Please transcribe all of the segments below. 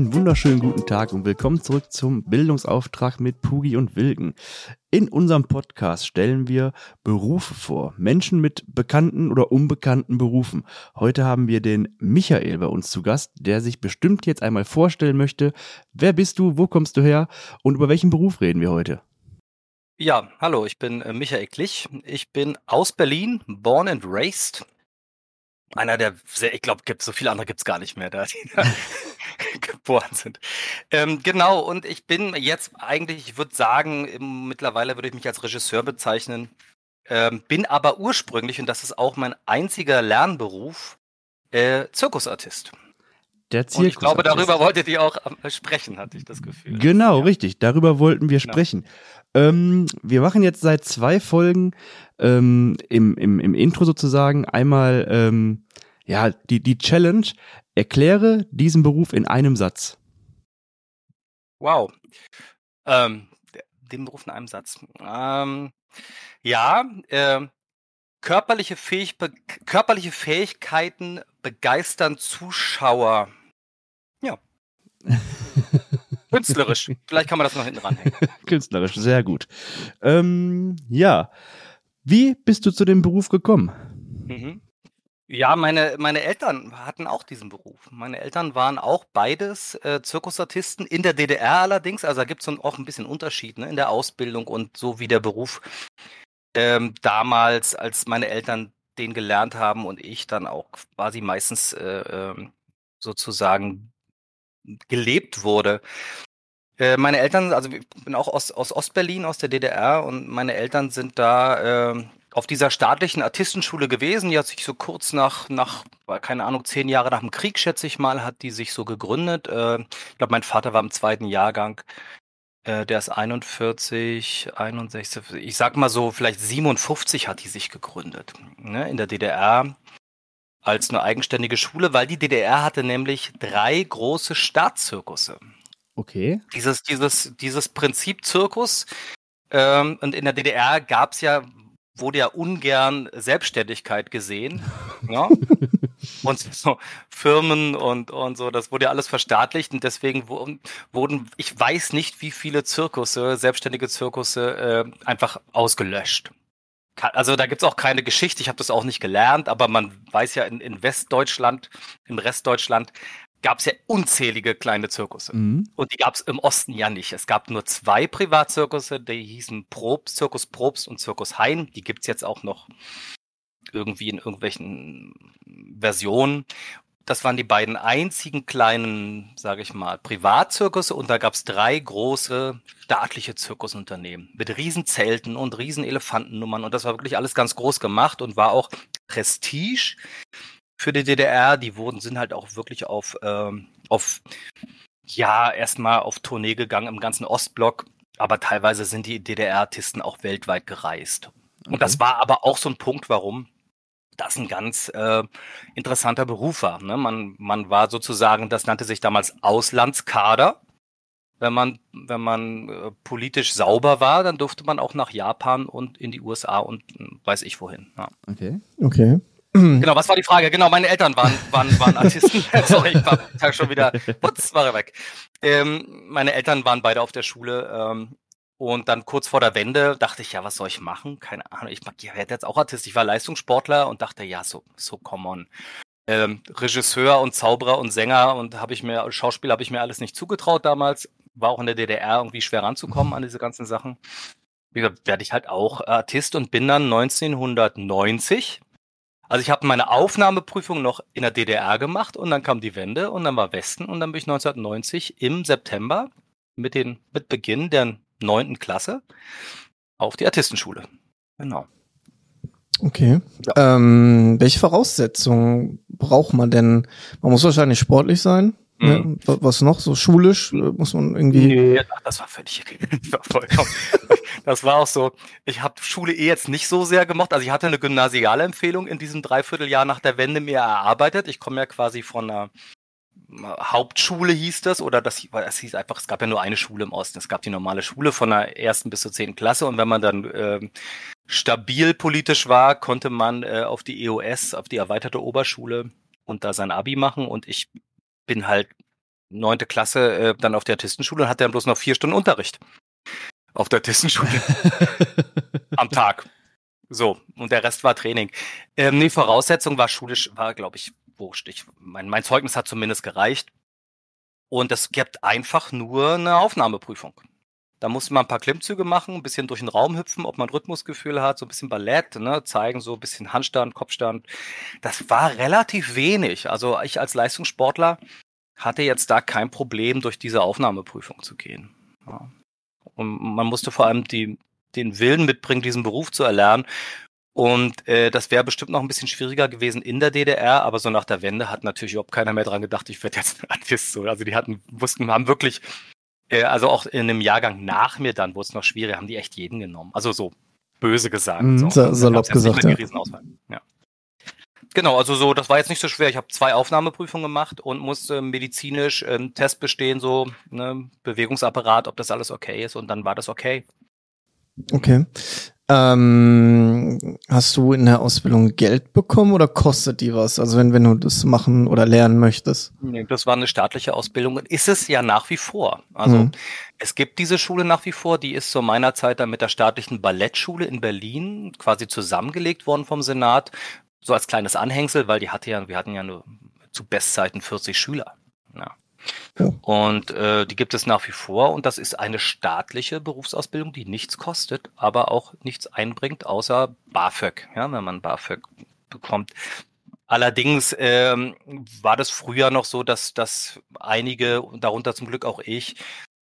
Einen wunderschönen guten Tag und willkommen zurück zum Bildungsauftrag mit Pugi und Wilken. In unserem Podcast stellen wir Berufe vor, Menschen mit bekannten oder unbekannten Berufen. Heute haben wir den Michael bei uns zu Gast, der sich bestimmt jetzt einmal vorstellen möchte. Wer bist du, wo kommst du her und über welchen Beruf reden wir heute? Ja, hallo, ich bin äh, Michael Klich. Ich bin aus Berlin, born and raised. Einer der, sehr, ich glaube, gibt so viele andere gibt's gar nicht mehr, da die da geboren sind. Ähm, genau, und ich bin jetzt eigentlich, ich würde sagen, mittlerweile würde ich mich als Regisseur bezeichnen, ähm, bin aber ursprünglich, und das ist auch mein einziger Lernberuf, äh, Zirkusartist. Der Zirkus. Und ich glaube, darüber wolltet ihr auch äh, sprechen, hatte ich das Gefühl. Genau, ja. richtig. Darüber wollten wir genau. sprechen. Ähm, wir machen jetzt seit zwei Folgen ähm, im, im, im Intro sozusagen einmal ähm, ja die, die Challenge. Erkläre diesen Beruf in einem Satz. Wow. Ähm, den Beruf in einem Satz. Ähm, ja, äh, körperliche, Fähig körperliche Fähigkeiten begeistern Zuschauer. Künstlerisch. Vielleicht kann man das noch hinten ranhängen. Künstlerisch, sehr gut. Ähm, ja. Wie bist du zu dem Beruf gekommen? Mhm. Ja, meine, meine Eltern hatten auch diesen Beruf. Meine Eltern waren auch beides äh, Zirkusartisten, in der DDR allerdings. Also da gibt es auch ein bisschen Unterschied ne, in der Ausbildung und so wie der Beruf ähm, damals, als meine Eltern den gelernt haben und ich dann auch quasi meistens äh, äh, sozusagen gelebt wurde. Äh, meine Eltern, also ich bin auch aus, aus Ostberlin, aus der DDR und meine Eltern sind da äh, auf dieser staatlichen Artistenschule gewesen. Die hat sich so kurz nach, nach, keine Ahnung, zehn Jahre nach dem Krieg, schätze ich mal, hat die sich so gegründet. Äh, ich glaube, mein Vater war im zweiten Jahrgang. Äh, der ist 41, 61, ich sag mal so, vielleicht 57 hat die sich gegründet. Ne, in der DDR als eine eigenständige Schule, weil die DDR hatte nämlich drei große Staatszirkusse. Okay. Dieses, dieses, dieses Prinzip Zirkus. Ähm, und in der DDR gab es ja, wurde ja ungern Selbstständigkeit gesehen. ja? Und so Firmen und, und so, das wurde ja alles verstaatlicht und deswegen wurden, ich weiß nicht, wie viele Zirkusse, selbstständige Zirkusse, äh, einfach ausgelöscht also da gibt's auch keine Geschichte, ich habe das auch nicht gelernt, aber man weiß ja, in, in Westdeutschland, im Restdeutschland gab's ja unzählige kleine Zirkusse. Mhm. Und die gab's im Osten ja nicht. Es gab nur zwei Privatzirkusse, die hießen Probst, Zirkus Probst und Zirkus Hein. Die gibt's jetzt auch noch irgendwie in irgendwelchen Versionen. Das waren die beiden einzigen kleinen, sage ich mal, Privatzirkusse und da gab es drei große staatliche Zirkusunternehmen mit Riesenzelten und Riesenelefantennummern und das war wirklich alles ganz groß gemacht und war auch Prestige für die DDR. Die wurden sind halt auch wirklich auf ähm, auf ja erstmal auf Tournee gegangen im ganzen Ostblock, aber teilweise sind die DDR-Artisten auch weltweit gereist. Okay. Und das war aber auch so ein Punkt, warum das ein ganz äh, interessanter Beruf war. Ne? Man, man war sozusagen, das nannte sich damals Auslandskader. Wenn man, wenn man äh, politisch sauber war, dann durfte man auch nach Japan und in die USA und äh, weiß ich wohin. Ja. Okay. Okay. Genau, was war die Frage? Genau, meine Eltern waren, waren, waren Artisten. Sorry, ich war schon wieder, putz, war er weg. Ähm, meine Eltern waren beide auf der Schule ähm, und dann kurz vor der Wende dachte ich, ja, was soll ich machen? Keine Ahnung. Ich ja, werde jetzt auch Artist. Ich war Leistungssportler und dachte, ja, so, so come on. Ähm, Regisseur und Zauberer und Sänger und habe ich mir, Schauspieler habe ich mir alles nicht zugetraut damals. War auch in der DDR irgendwie schwer ranzukommen an diese ganzen Sachen. Wie gesagt, werde ich halt auch Artist und bin dann 1990 also ich habe meine Aufnahmeprüfung noch in der DDR gemacht und dann kam die Wende und dann war Westen und dann bin ich 1990 im September mit den mit Beginn der neunten Klasse auf die Artistenschule. Genau. Okay. Ja. Ähm, welche Voraussetzungen braucht man denn? Man muss wahrscheinlich sportlich sein. Ne? Mhm. Ne? Was noch? So schulisch äh, muss man irgendwie. Nee, das war völlig das war vollkommen. das war auch so. Ich habe Schule eh jetzt nicht so sehr gemocht. Also ich hatte eine gymnasiale Empfehlung in diesem Dreivierteljahr nach der Wende mir erarbeitet. Ich komme ja quasi von einer Hauptschule hieß das, oder das, es hieß einfach, es gab ja nur eine Schule im Osten. Es gab die normale Schule von der ersten bis zur zehnten Klasse und wenn man dann äh, stabil politisch war, konnte man äh, auf die EOS, auf die erweiterte Oberschule und da sein Abi machen und ich bin halt neunte Klasse äh, dann auf der Artistenschule und hatte dann bloß noch vier Stunden Unterricht auf der Artistenschule am Tag. So, und der Rest war Training. Ähm, nee, Voraussetzung war schulisch, war, glaube ich, wurscht. Ich, mein, mein Zeugnis hat zumindest gereicht. Und es gibt einfach nur eine Aufnahmeprüfung. Da musste man ein paar Klimmzüge machen, ein bisschen durch den Raum hüpfen, ob man Rhythmusgefühl hat, so ein bisschen Ballett, ne, zeigen, so ein bisschen Handstand, Kopfstand. Das war relativ wenig. Also ich als Leistungssportler hatte jetzt da kein Problem, durch diese Aufnahmeprüfung zu gehen. Ja. Und man musste vor allem die, den Willen mitbringen, diesen Beruf zu erlernen. Und äh, das wäre bestimmt noch ein bisschen schwieriger gewesen in der DDR, aber so nach der Wende hat natürlich überhaupt keiner mehr dran gedacht, ich werde jetzt ein Artist. So. Also die hatten, wussten, haben wirklich, äh, also auch in einem Jahrgang nach mir dann, wo es noch schwieriger, haben die echt jeden genommen. Also so böse gesagt. Mhm, so. Salopp gesagt, ja. ja. Genau, also so, das war jetzt nicht so schwer. Ich habe zwei Aufnahmeprüfungen gemacht und musste medizinisch ähm, Test bestehen, so ne, Bewegungsapparat, ob das alles okay ist und dann war das okay. Okay. Ähm, hast du in der Ausbildung Geld bekommen oder kostet die was? Also wenn, wenn du das machen oder lernen möchtest? Nee, das war eine staatliche Ausbildung und ist es ja nach wie vor. Also mhm. es gibt diese Schule nach wie vor, die ist zu meiner Zeit dann mit der staatlichen Ballettschule in Berlin quasi zusammengelegt worden vom Senat so als kleines Anhängsel, weil die hatte ja, wir hatten ja nur zu Bestzeiten 40 Schüler. Ja. Und äh, die gibt es nach wie vor und das ist eine staatliche Berufsausbildung, die nichts kostet, aber auch nichts einbringt, außer BAföG, ja, wenn man BAföG bekommt. Allerdings ähm, war das früher noch so, dass, dass einige, darunter zum Glück auch ich,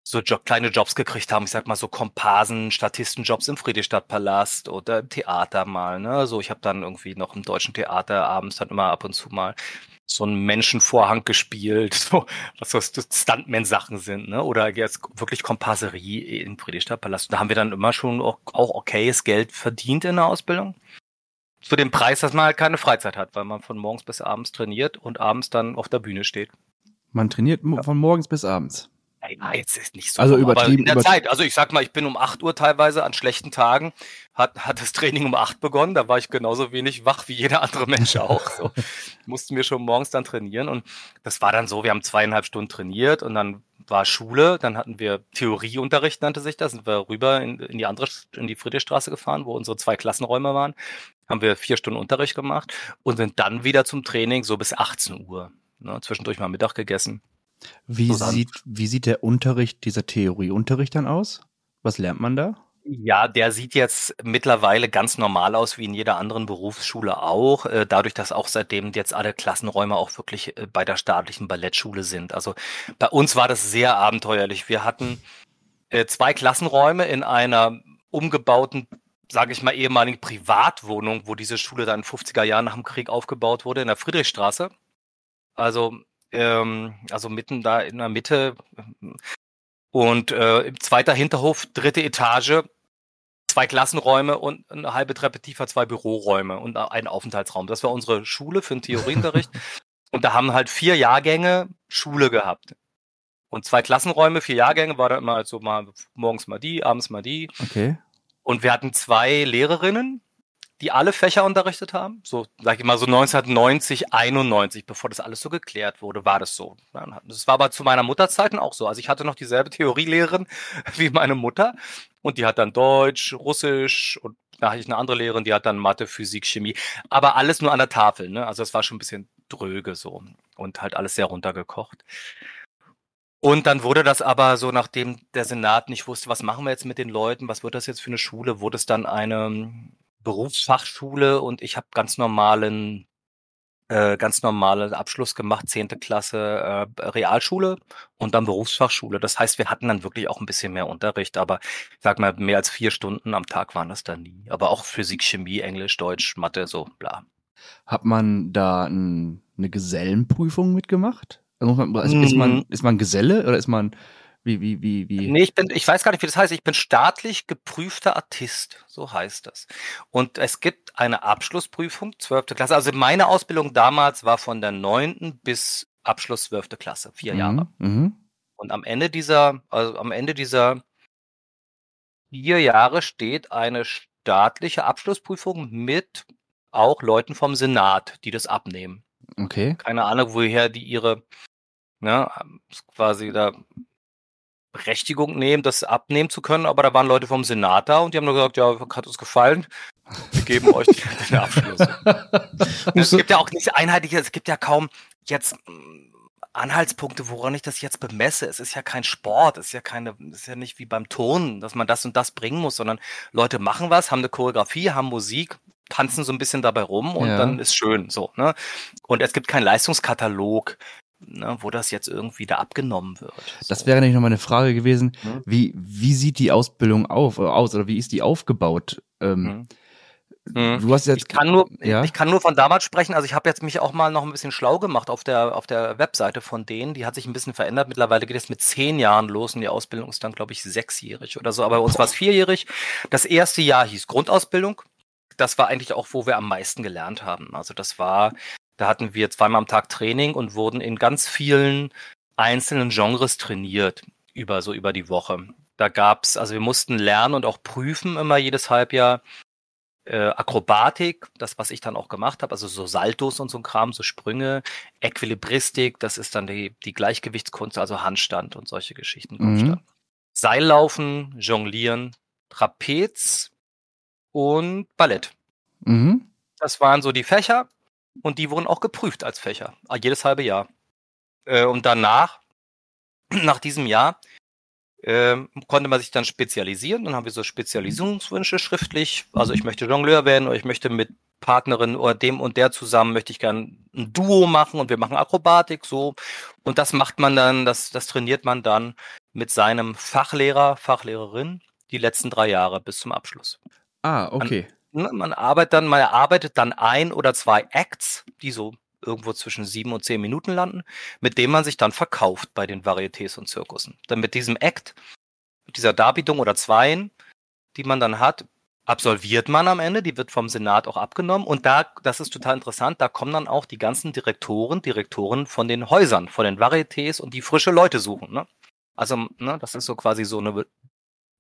so Job, kleine Jobs gekriegt haben. Ich sag mal so Komparsen, Statistenjobs im Friedrichstadtpalast oder im Theater mal. Ne? So, ich habe dann irgendwie noch im deutschen Theater abends dann immer ab und zu mal so einen Menschenvorhang gespielt, so, was so Stuntman-Sachen sind, ne? Oder jetzt wirklich Komparserie im Friedrichstadtpalast. Da haben wir dann immer schon auch, auch okayes Geld verdient in der Ausbildung. Zu dem Preis, dass man halt keine Freizeit hat, weil man von morgens bis abends trainiert und abends dann auf der Bühne steht. Man trainiert von morgens bis abends. Ja, jetzt ist nicht so. Also übertrieben. in der Zeit. Also ich sag mal, ich bin um 8 Uhr teilweise an schlechten Tagen, hat, hat das Training um 8 begonnen. Da war ich genauso wenig wach wie jeder andere Mensch auch. So. Mussten wir schon morgens dann trainieren. Und das war dann so, wir haben zweieinhalb Stunden trainiert und dann war Schule, dann hatten wir Theorieunterricht, nannte sich das, sind wir rüber in, in die andere, in die Friedrichstraße gefahren, wo unsere zwei Klassenräume waren, haben wir vier Stunden Unterricht gemacht und sind dann wieder zum Training so bis 18 Uhr. Ne, zwischendurch mal Mittag gegessen. Wie zusammen. sieht, wie sieht der Unterricht, dieser Theorieunterricht dann aus? Was lernt man da? Ja, der sieht jetzt mittlerweile ganz normal aus, wie in jeder anderen Berufsschule auch. Äh, dadurch, dass auch seitdem jetzt alle Klassenräume auch wirklich äh, bei der staatlichen Ballettschule sind. Also bei uns war das sehr abenteuerlich. Wir hatten äh, zwei Klassenräume in einer umgebauten, sage ich mal, ehemaligen Privatwohnung, wo diese Schule dann in 50er Jahren nach dem Krieg aufgebaut wurde, in der Friedrichstraße. Also ähm, also mitten da in der Mitte. Und äh, zweiter Hinterhof, dritte Etage, zwei Klassenräume und eine halbe Treppe tiefer zwei Büroräume und einen Aufenthaltsraum. Das war unsere Schule für den Theorieunterricht. und da haben halt vier Jahrgänge Schule gehabt. Und zwei Klassenräume, vier Jahrgänge, war da immer also mal morgens mal die, abends mal die. Okay. Und wir hatten zwei Lehrerinnen, die alle Fächer unterrichtet haben. So, sag ich mal, so 1990, 91, bevor das alles so geklärt wurde, war das so. Das war aber zu meiner Mutterzeiten auch so. Also ich hatte noch dieselbe Theorielehrerin wie meine Mutter. Und die hat dann Deutsch, Russisch und da hatte ich eine andere Lehrerin, die hat dann Mathe, Physik, Chemie. Aber alles nur an der Tafel, ne? Also es war schon ein bisschen dröge so und halt alles sehr runtergekocht. Und dann wurde das aber so, nachdem der Senat nicht wusste, was machen wir jetzt mit den Leuten, was wird das jetzt für eine Schule, wurde es dann eine Berufsfachschule und ich habe ganz normalen äh, ganz normalen Abschluss gemacht, zehnte Klasse äh, Realschule und dann Berufsfachschule. Das heißt, wir hatten dann wirklich auch ein bisschen mehr Unterricht, aber ich sag mal, mehr als vier Stunden am Tag waren das dann nie. Aber auch Physik, Chemie, Englisch, Deutsch, Mathe, so bla. Hat man da ein, eine Gesellenprüfung mitgemacht? Also, ist, man, mhm. ist man Geselle oder ist man wie, wie, wie, wie? Nee, ich bin, ich weiß gar nicht, wie das heißt. Ich bin staatlich geprüfter Artist. So heißt das. Und es gibt eine Abschlussprüfung, zwölfte Klasse. Also meine Ausbildung damals war von der neunten bis Abschluss zwölfte Klasse. Vier Jahre. Mhm, mhm. Und am Ende dieser, also am Ende dieser vier Jahre steht eine staatliche Abschlussprüfung mit auch Leuten vom Senat, die das abnehmen. Okay. Keine Ahnung, woher die ihre ne, quasi da Berechtigung nehmen, das abnehmen zu können, aber da waren Leute vom Senat da und die haben nur gesagt, ja, hat uns gefallen, wir geben euch den Abschluss. es gibt ja auch nicht einheitliche, es gibt ja kaum jetzt mm, Anhaltspunkte, woran ich das jetzt bemesse. Es ist ja kein Sport, es ist ja keine, es ist ja nicht wie beim Ton, dass man das und das bringen muss, sondern Leute machen was, haben eine Choreografie, haben Musik, tanzen so ein bisschen dabei rum und ja. dann ist schön so. Ne? Und es gibt keinen Leistungskatalog, ne, wo das jetzt irgendwie da abgenommen wird. Das so. wäre nämlich noch mal eine Frage gewesen. Hm? Wie, wie sieht die Ausbildung auf, aus oder wie ist die aufgebaut? Ähm, hm. hm. Du hast jetzt, ich kann nur, ja? ich kann nur von damals sprechen. Also ich habe jetzt mich auch mal noch ein bisschen schlau gemacht auf der auf der Webseite von denen. Die hat sich ein bisschen verändert. Mittlerweile geht es mit zehn Jahren los und die Ausbildung ist dann, glaube ich, sechsjährig oder so. Aber bei uns war es vierjährig. Das erste Jahr hieß Grundausbildung. Das war eigentlich auch, wo wir am meisten gelernt haben. Also das war da hatten wir zweimal am Tag Training und wurden in ganz vielen einzelnen Genres trainiert, über so über die Woche. Da gab's, also wir mussten lernen und auch prüfen immer jedes Halbjahr. Äh, Akrobatik, das, was ich dann auch gemacht habe, also so Saltos und so ein Kram, so Sprünge, Equilibristik, das ist dann die, die Gleichgewichtskunst, also Handstand und solche Geschichten. Mhm. Seillaufen, Jonglieren, Trapez und Ballett. Mhm. Das waren so die Fächer und die wurden auch geprüft als Fächer, jedes halbe Jahr. Äh, und danach, nach diesem Jahr, äh, konnte man sich dann spezialisieren. Dann haben wir so Spezialisierungswünsche schriftlich. Also ich möchte Jongleur werden oder ich möchte mit Partnerin oder dem und der zusammen möchte ich gern ein Duo machen und wir machen Akrobatik so. Und das macht man dann, das, das trainiert man dann mit seinem Fachlehrer, Fachlehrerin die letzten drei Jahre bis zum Abschluss. Ah, okay. An, Ne, man arbeitet dann, man erarbeitet dann ein oder zwei Acts, die so irgendwo zwischen sieben und zehn Minuten landen, mit dem man sich dann verkauft bei den Varietés und Zirkussen. Dann mit diesem Act, mit dieser Darbietung oder Zweien, die man dann hat, absolviert man am Ende, die wird vom Senat auch abgenommen und da, das ist total interessant, da kommen dann auch die ganzen Direktoren, Direktoren von den Häusern, von den Varietés und die frische Leute suchen. Ne? Also, ne, das ist so quasi so eine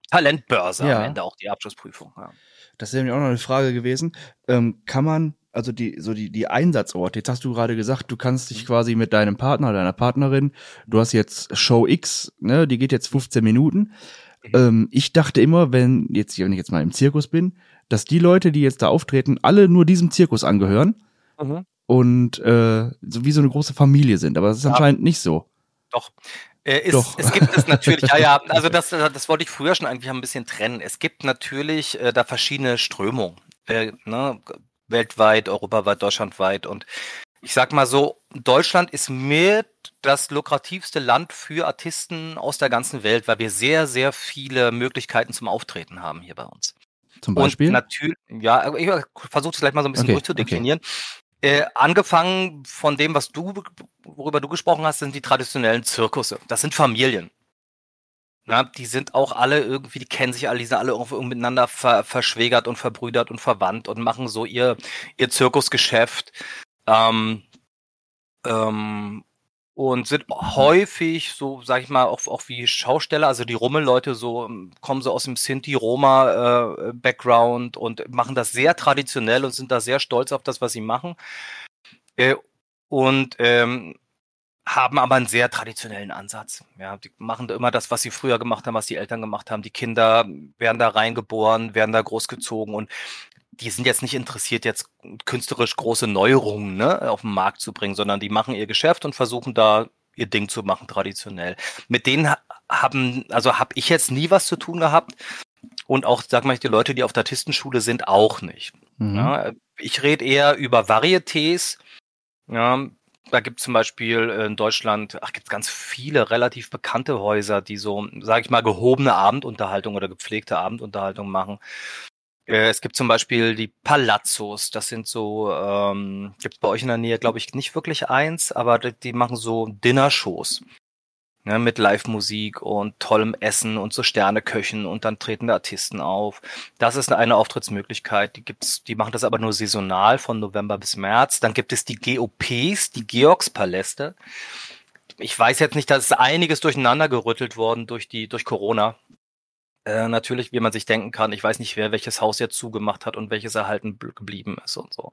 Talentbörse ja. am Ende auch die Abschlussprüfung. Ja. Das ist nämlich auch noch eine Frage gewesen. Ähm, kann man, also die, so die, die Einsatzorte, jetzt hast du gerade gesagt, du kannst dich quasi mit deinem Partner, deiner Partnerin, du hast jetzt Show X, ne, die geht jetzt 15 Minuten. Mhm. Ähm, ich dachte immer, wenn jetzt, wenn ich jetzt mal im Zirkus bin, dass die Leute, die jetzt da auftreten, alle nur diesem Zirkus angehören mhm. und äh, so wie so eine große Familie sind. Aber das ist ja. anscheinend nicht so. Doch. Äh, ist, Doch. Es gibt es natürlich, ja, ja, also das, das wollte ich früher schon eigentlich ein bisschen trennen. Es gibt natürlich äh, da verschiedene Strömungen, äh, ne, weltweit, europaweit, deutschlandweit und ich sag mal so, Deutschland ist mit das lukrativste Land für Artisten aus der ganzen Welt, weil wir sehr, sehr viele Möglichkeiten zum Auftreten haben hier bei uns. Zum Beispiel? Und natürlich, ja, ich versuche es gleich mal so ein bisschen okay, durchzudeklinieren. Okay. Äh, angefangen von dem, was du, worüber du gesprochen hast, sind die traditionellen Zirkusse. Das sind Familien. Na, die sind auch alle irgendwie, die kennen sich alle, die sind alle irgendwie miteinander ver, verschwägert und verbrüdert und verwandt und machen so ihr, ihr Zirkusgeschäft. Ähm, ähm, und sind häufig so, sag ich mal, auch, auch wie Schausteller, also die Rummelleute so ähm, kommen so aus dem Sinti-Roma-Background äh, und machen das sehr traditionell und sind da sehr stolz auf das, was sie machen. Äh, und ähm, haben aber einen sehr traditionellen Ansatz. Ja, die machen da immer das, was sie früher gemacht haben, was die Eltern gemacht haben. Die Kinder werden da reingeboren, werden da großgezogen und die sind jetzt nicht interessiert, jetzt künstlerisch große Neuerungen ne, auf den Markt zu bringen, sondern die machen ihr Geschäft und versuchen da ihr Ding zu machen, traditionell. Mit denen haben, also habe ich jetzt nie was zu tun gehabt. Und auch, sag mal, die Leute, die auf der Artistenschule sind, auch nicht. Mhm. Ja, ich rede eher über Varietés. Ja, da gibt es zum Beispiel in Deutschland, ach, gibt ganz viele relativ bekannte Häuser, die so, sage ich mal, gehobene Abendunterhaltung oder gepflegte Abendunterhaltung machen. Äh, es gibt zum Beispiel die Palazzos, das sind so, ähm, gibt bei euch in der Nähe, glaube ich, nicht wirklich eins, aber die, die machen so Dinnershows. Ne, mit Live-Musik und tollem Essen und so Sterneköchen und dann treten da Artisten auf. Das ist eine Auftrittsmöglichkeit. Die gibt's, die machen das aber nur saisonal von November bis März. Dann gibt es die GOPs, die Georgspaläste. Ich weiß jetzt nicht, da ist einiges durcheinander gerüttelt worden durch die, durch Corona. Äh, natürlich, wie man sich denken kann, ich weiß nicht, wer welches Haus jetzt zugemacht hat und welches erhalten geblieben ist und so.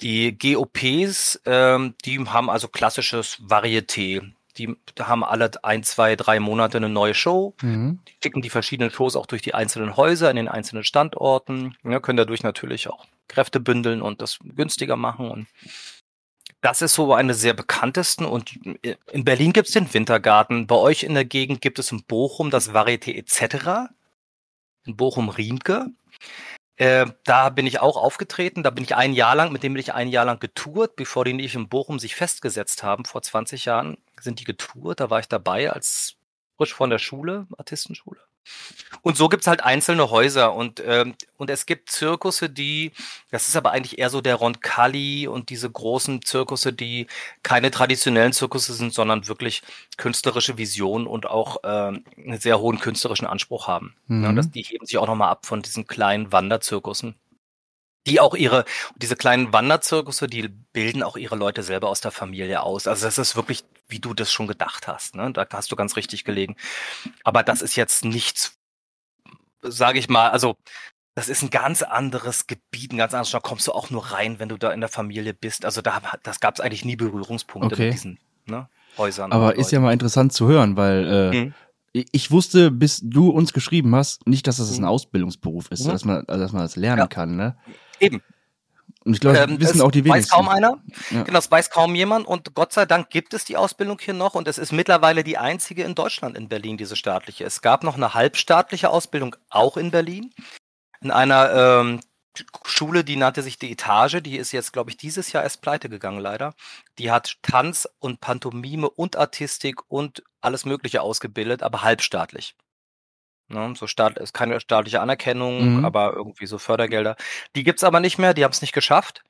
Die GOPs, ähm, die haben also klassisches Varieté. die haben alle ein, zwei, drei Monate eine neue Show. Mhm. Die schicken die verschiedenen Shows auch durch die einzelnen Häuser in den einzelnen Standorten. Ja, können dadurch natürlich auch Kräfte bündeln und das günstiger machen. Und das ist so eine sehr bekanntesten. Und in Berlin gibt es den Wintergarten. Bei euch in der Gegend gibt es in Bochum das Varieté etc. In Bochum-Riemke. Äh, da bin ich auch aufgetreten. Da bin ich ein Jahr lang, mit dem bin ich ein Jahr lang getourt, bevor die nicht in Bochum sich festgesetzt haben. Vor 20 Jahren sind die getourt. Da war ich dabei als frisch von der Schule, Artistenschule. Und so gibt's halt einzelne Häuser und, ähm, und es gibt Zirkusse, die, das ist aber eigentlich eher so der Roncalli und diese großen Zirkusse, die keine traditionellen Zirkusse sind, sondern wirklich künstlerische Vision und auch ähm, einen sehr hohen künstlerischen Anspruch haben. Mhm. Ja, das, die heben sich auch nochmal ab von diesen kleinen Wanderzirkussen die auch ihre, diese kleinen Wanderzirkusse, die bilden auch ihre Leute selber aus der Familie aus. Also das ist wirklich, wie du das schon gedacht hast. Ne? Da hast du ganz richtig gelegen. Aber das ist jetzt nichts, sage ich mal, also das ist ein ganz anderes Gebiet, ein ganz anderes, da kommst du auch nur rein, wenn du da in der Familie bist. Also da, das gab es eigentlich nie Berührungspunkte Okay. mit diesen ne, Häusern. Aber ist ja Leuten. mal interessant zu hören, weil äh, Mhm. Ich wusste, bis du uns geschrieben hast, nicht, dass das ein Mhm. Ausbildungsberuf ist, Mhm. dass man, also dass man das lernen Ja. kann, ne? Eben. Und ich glaube, Ähm, wissen auch die Weiß wenigsten. kaum einer. Ja. Genau, das weiß kaum jemand. Und Gott sei Dank gibt es die Ausbildung hier noch. Und es ist mittlerweile die einzige in Deutschland in Berlin, diese staatliche. Es gab noch eine halbstaatliche Ausbildung auch in Berlin. In einer ähm, Schule, die nannte sich die Etage. Die ist jetzt, glaube ich, dieses Jahr erst pleite gegangen, leider. Die hat Tanz und Pantomime und Artistik und alles Mögliche ausgebildet, aber halbstaatlich. Ne, so staat, ist keine staatliche Anerkennung, Mhm. aber irgendwie so Fördergelder. Die gibt's aber nicht mehr, die haben es nicht geschafft.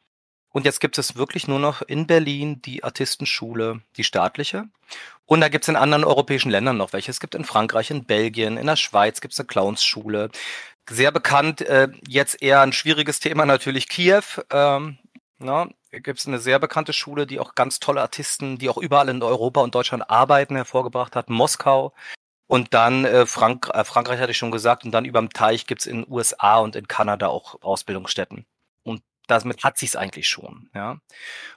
Und jetzt gibt es wirklich nur noch in Berlin die Artistenschule, die staatliche. Und da gibt's in anderen europäischen Ländern noch welche. Es gibt in Frankreich, in Belgien, in der Schweiz gibt's eine Clownsschule. Sehr bekannt, äh, jetzt eher ein schwieriges Thema natürlich Kiew. Ähm, na, gibt's eine sehr bekannte Schule, die auch ganz tolle Artisten, die auch überall in Europa und Deutschland arbeiten, hervorgebracht hat. Moskau. Und dann äh, Frank äh, Frankreich hatte ich schon gesagt. Und dann überm Teich gibt's in USA und in Kanada auch Ausbildungsstätten. Und damit hat sich's eigentlich schon. Ja.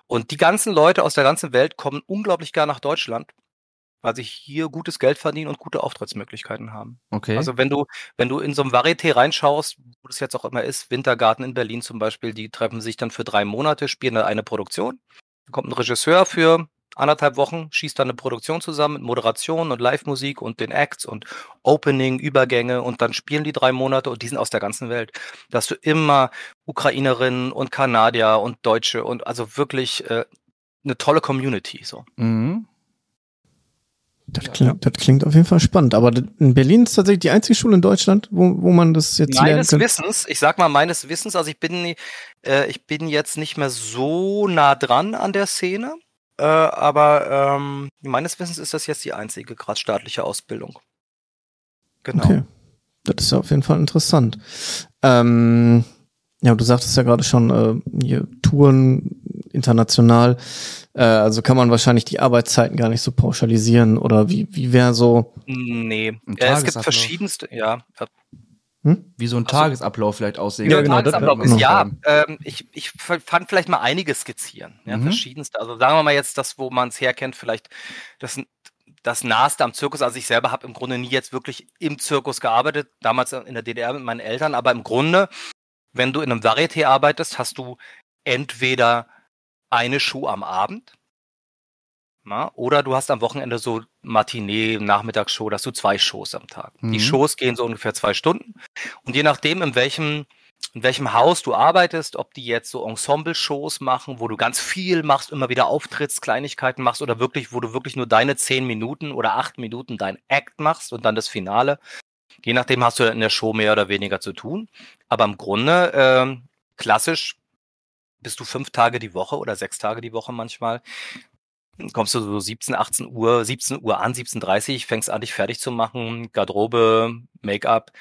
Und die ganzen Leute aus der ganzen Welt kommen unglaublich gern nach Deutschland, weil sie hier gutes Geld verdienen und gute Auftrittsmöglichkeiten haben. Okay. Also wenn du, wenn du in so ein Varieté reinschaust, wo das jetzt auch immer ist, Wintergarten in Berlin zum Beispiel, die treffen sich dann für drei Monate, spielen da eine Produktion. Da kommt ein Regisseur für anderthalb Wochen, schießt dann eine Produktion zusammen mit Moderation und Live-Musik und den Acts und Opening, Übergänge und dann spielen die drei Monate und die sind aus der ganzen Welt. Da hast du immer Ukrainerinnen und Kanadier und Deutsche und also wirklich äh, eine tolle Community. So. mhm. Das klingt, das klingt auf jeden Fall spannend. Aber in Berlin ist tatsächlich die einzige Schule in Deutschland, wo, wo man das jetzt lernen Meines kann. Wissens, ich sag mal meines Wissens, also ich bin, äh, ich bin jetzt nicht mehr so nah dran an der Szene, äh, aber ähm, meines Wissens ist das jetzt die einzige gerade staatliche Ausbildung. Genau. Okay. Das ist ja auf jeden Fall interessant. Ähm, ja, du sagtest ja gerade schon, äh, hier Touren international. Äh, also kann man wahrscheinlich die Arbeitszeiten gar nicht so pauschalisieren oder wie, wie wäre so. Nee, Ein äh, es gibt verschiedenste, ja. Hm? Wie so ein Tagesablauf vielleicht aussehen. Ja, Ja, genau, Tagesablauf ist ja. Ähm, ich, ich fand vielleicht mal einiges skizzieren. Ja, Mhm. verschiedenste. Also sagen wir mal jetzt das, wo man es herkennt, vielleicht das, das Naheste am Zirkus. Also ich selber habe im Grunde nie jetzt wirklich im Zirkus gearbeitet, damals in der DDR mit meinen Eltern, aber im Grunde, wenn du in einem Varieté arbeitest, hast du entweder eine Show am Abend, na, oder du hast am Wochenende so Matinee, Nachmittagsshow, dass du zwei Shows am Tag. Mhm. Die Shows gehen so ungefähr zwei Stunden. Und je nachdem, in welchem, in welchem Haus du arbeitest, ob die jetzt so Ensemble-Shows machen, wo du ganz viel machst, immer wieder auftrittst, Kleinigkeiten machst, oder wirklich, wo du wirklich nur deine zehn Minuten oder acht Minuten dein Act machst und dann das Finale. Je nachdem hast du in der Show mehr oder weniger zu tun. Aber im Grunde, ähm, klassisch bist du fünf Tage die Woche oder sechs Tage die Woche manchmal. Kommst du so 17, 18 Uhr, 17 Uhr an, 17.30 fängst an, dich fertig zu machen, Garderobe, Make-up,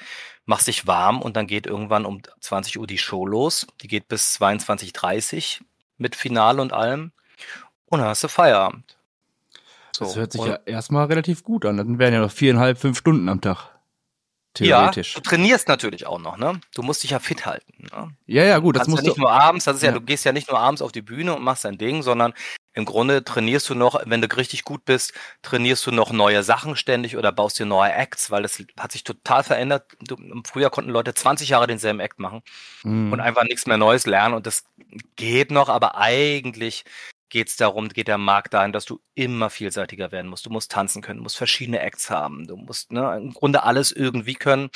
machst dich warm und dann geht irgendwann um 20 Uhr die Show los. Die geht bis 22.30 mit Finale und allem. Und dann hast du Feierabend. So, Das hört sich ja erstmal relativ gut an. Dann wären ja noch viereinhalb, fünf Stunden am Tag. Theoretisch. Ja, du trainierst natürlich auch noch, ne? Du musst dich ja fit halten. Ne? Ja, ja, gut, das kannst musst ja nicht du. nur abends, das ist ja, Ja. du gehst ja nicht nur abends auf die Bühne und machst dein Ding, sondern im Grunde trainierst du noch, wenn du richtig gut bist, trainierst du noch neue Sachen ständig oder baust dir neue Acts, weil das hat sich total verändert. Du, früher konnten Leute 20 Jahre denselben Act machen mhm. und einfach nichts mehr Neues lernen und das geht noch, aber eigentlich geht es darum, geht der Markt dahin, dass du immer vielseitiger werden musst. Du musst tanzen können, musst verschiedene Acts haben, du musst ne, im Grunde alles irgendwie können.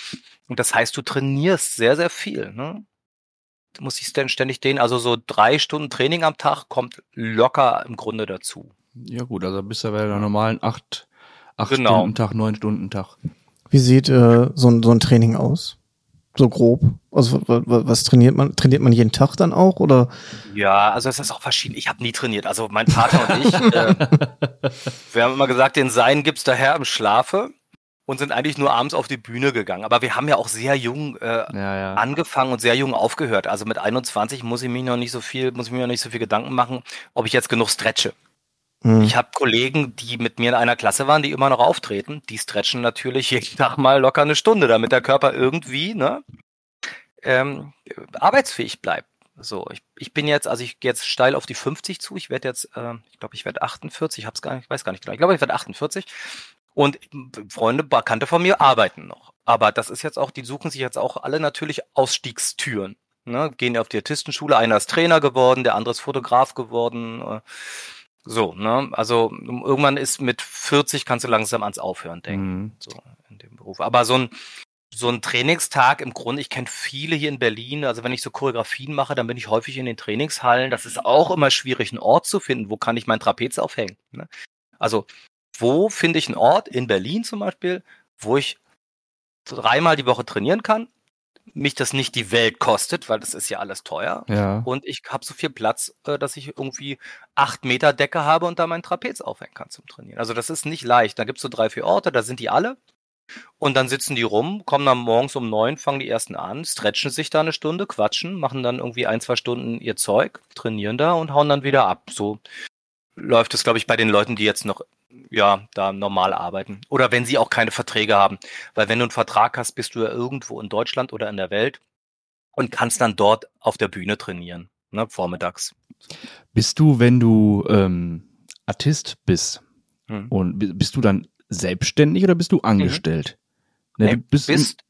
Und das heißt, du trainierst sehr, sehr viel. Ne? Du musst dich ständig den, also so drei Stunden Training am Tag kommt locker im Grunde dazu. Ja gut, also bist du bei der normalen acht, acht genau. Stunden Tag, neun Stunden Tag. Wie sieht äh, so, ein, so ein Training aus? So grob. Also was trainiert man? Trainiert man jeden Tag dann auch oder? Ja, also es ist auch verschieden. Ich habe nie trainiert. Also mein Vater und ich, äh, wir haben immer gesagt, den Sein gibt's daher im Schlafe und sind eigentlich nur abends auf die Bühne gegangen. Aber wir haben ja auch sehr jung äh, ja, ja. angefangen und sehr jung aufgehört. Also mit 21 muss ich mich noch nicht so viel, muss ich mir noch nicht so viel Gedanken machen, ob ich jetzt genug stretche. Mhm. Ich habe Kollegen, die mit mir in einer Klasse waren, die immer noch auftreten. Die stretchen natürlich jeden Tag mal locker eine Stunde, damit der Körper irgendwie ne, ähm, arbeitsfähig bleibt. So, ich, ich bin jetzt, also ich gehe jetzt steil auf die 50 zu. Ich werde jetzt, äh, ich glaube, ich werde 48. Ich hab's gar nicht, ich weiß gar nicht genau. Ich glaube, ich werde 48. Und Freunde, Bekannte von mir arbeiten noch. Aber das ist jetzt auch, die suchen sich jetzt auch alle natürlich Ausstiegstüren. Ne? Gehen auf die Artistenschule, einer ist Trainer geworden, der andere ist Fotograf geworden. Äh, so, ne? Also irgendwann ist mit 40 kannst du langsam ans Aufhören denken. Mhm. So in dem Beruf. Aber so ein so ein Trainingstag im Grunde, ich kenne viele hier in Berlin, also wenn ich so Choreografien mache, dann bin ich häufig in den Trainingshallen. Das ist auch immer schwierig, einen Ort zu finden, wo kann ich mein Trapez aufhängen. Ne? Also wo finde ich einen Ort, in Berlin zum Beispiel, wo ich dreimal die Woche trainieren kann, mich das nicht die Welt kostet, weil das ist ja alles teuer. Ja. Und ich habe so viel Platz, äh, dass ich irgendwie acht Meter Decke habe und da mein Trapez aufhängen kann zum Trainieren. Also das ist nicht leicht. Da gibt's so drei, vier Orte, da sind die alle. Und dann sitzen die rum, kommen dann morgens um neun, fangen die ersten an, stretchen sich da eine Stunde, quatschen, machen dann irgendwie ein, zwei Stunden ihr Zeug, trainieren da und hauen dann wieder ab. So läuft es, glaube ich, bei den Leuten, die jetzt noch ja, da normal arbeiten. Oder wenn sie auch keine Verträge haben. Weil wenn du einen Vertrag hast, bist du ja irgendwo in Deutschland oder in der Welt und kannst dann dort auf der Bühne trainieren, ne, vormittags. Bist du, wenn du ähm, Artist bist, hm. und bist du dann selbstständig oder bist du angestellt? Mhm. Ne, du bist, bist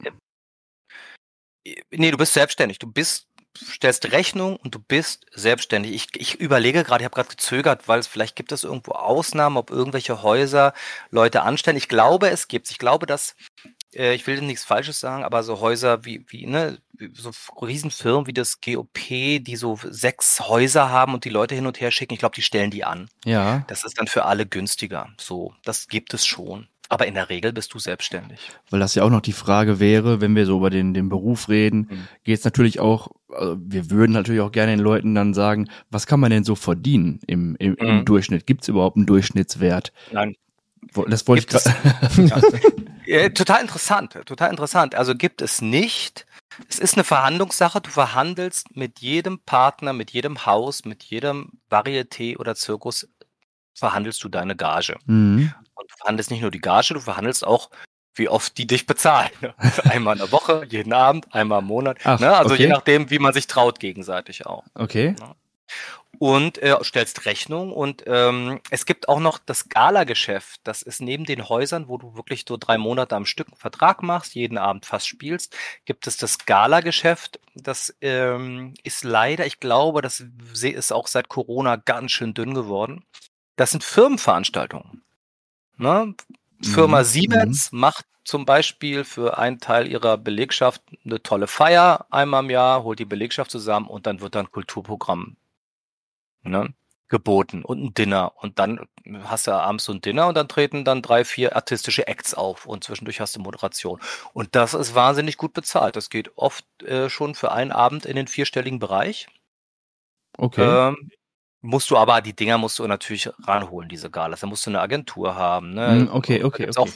nee, du bist selbstständig. Du bist stellst Rechnung und du bist selbstständig. Ich, ich überlege gerade, ich habe gerade gezögert, weil es vielleicht gibt es irgendwo Ausnahmen, ob irgendwelche Häuser Leute anstellen. Ich glaube, es gibt Ich glaube, dass äh, ich will nichts Falsches sagen, aber so Häuser wie wie ne so Riesenfirmen wie das GOP, die so sechs Häuser haben und die Leute hin und her schicken, ich glaube, die stellen die an. Ja. Das ist dann für alle günstiger. So, das gibt es schon. Aber in der Regel bist du selbstständig. Weil das ja auch noch die Frage wäre, wenn wir so über den, den Beruf reden, mhm. geht es natürlich auch, also wir würden natürlich auch gerne den Leuten dann sagen, was kann man denn so verdienen im, im, mhm. im Durchschnitt? Gibt es überhaupt einen Durchschnittswert? Nein. Das wollte gibt ich gerade. ja. Total interessant, total interessant. Also gibt es nicht. Es ist eine Verhandlungssache. Du verhandelst mit jedem Partner, mit jedem Haus, mit jedem Varieté oder Zirkus verhandelst du deine Gage. Mhm. Du verhandelst nicht nur die Gage, du verhandelst auch, wie oft die dich bezahlen. Einmal in der Woche, jeden Abend, einmal im Monat. Ach, ne? Also okay. je nachdem, wie man sich traut gegenseitig auch. Okay. Ne? Und äh, stellst Rechnung und ähm, es gibt auch noch das Gala-Geschäft. Das ist neben den Häusern, wo du wirklich so drei Monate am Stück einen Vertrag machst, jeden Abend fast spielst, gibt es das Gala-Geschäft. Das ähm, ist leider, ich glaube, das ist auch seit Corona ganz schön dünn geworden. Das sind Firmenveranstaltungen. Ne? Firma mhm. Siemens mhm. macht zum Beispiel für einen Teil ihrer Belegschaft eine tolle Feier einmal im Jahr, holt die Belegschaft zusammen und dann wird dann Kulturprogramm ne, geboten und ein Dinner. Und dann hast du abends so ein Dinner und dann treten dann drei, vier artistische Acts auf und zwischendurch hast du Moderation. Und das ist wahnsinnig gut bezahlt. Das geht oft äh, schon für einen Abend in den vierstelligen Bereich. Okay. Ähm, Musst du aber, die Dinger musst du natürlich ranholen, diese Galas. Da musst du eine Agentur haben. Ne? Hm, okay, okay, okay.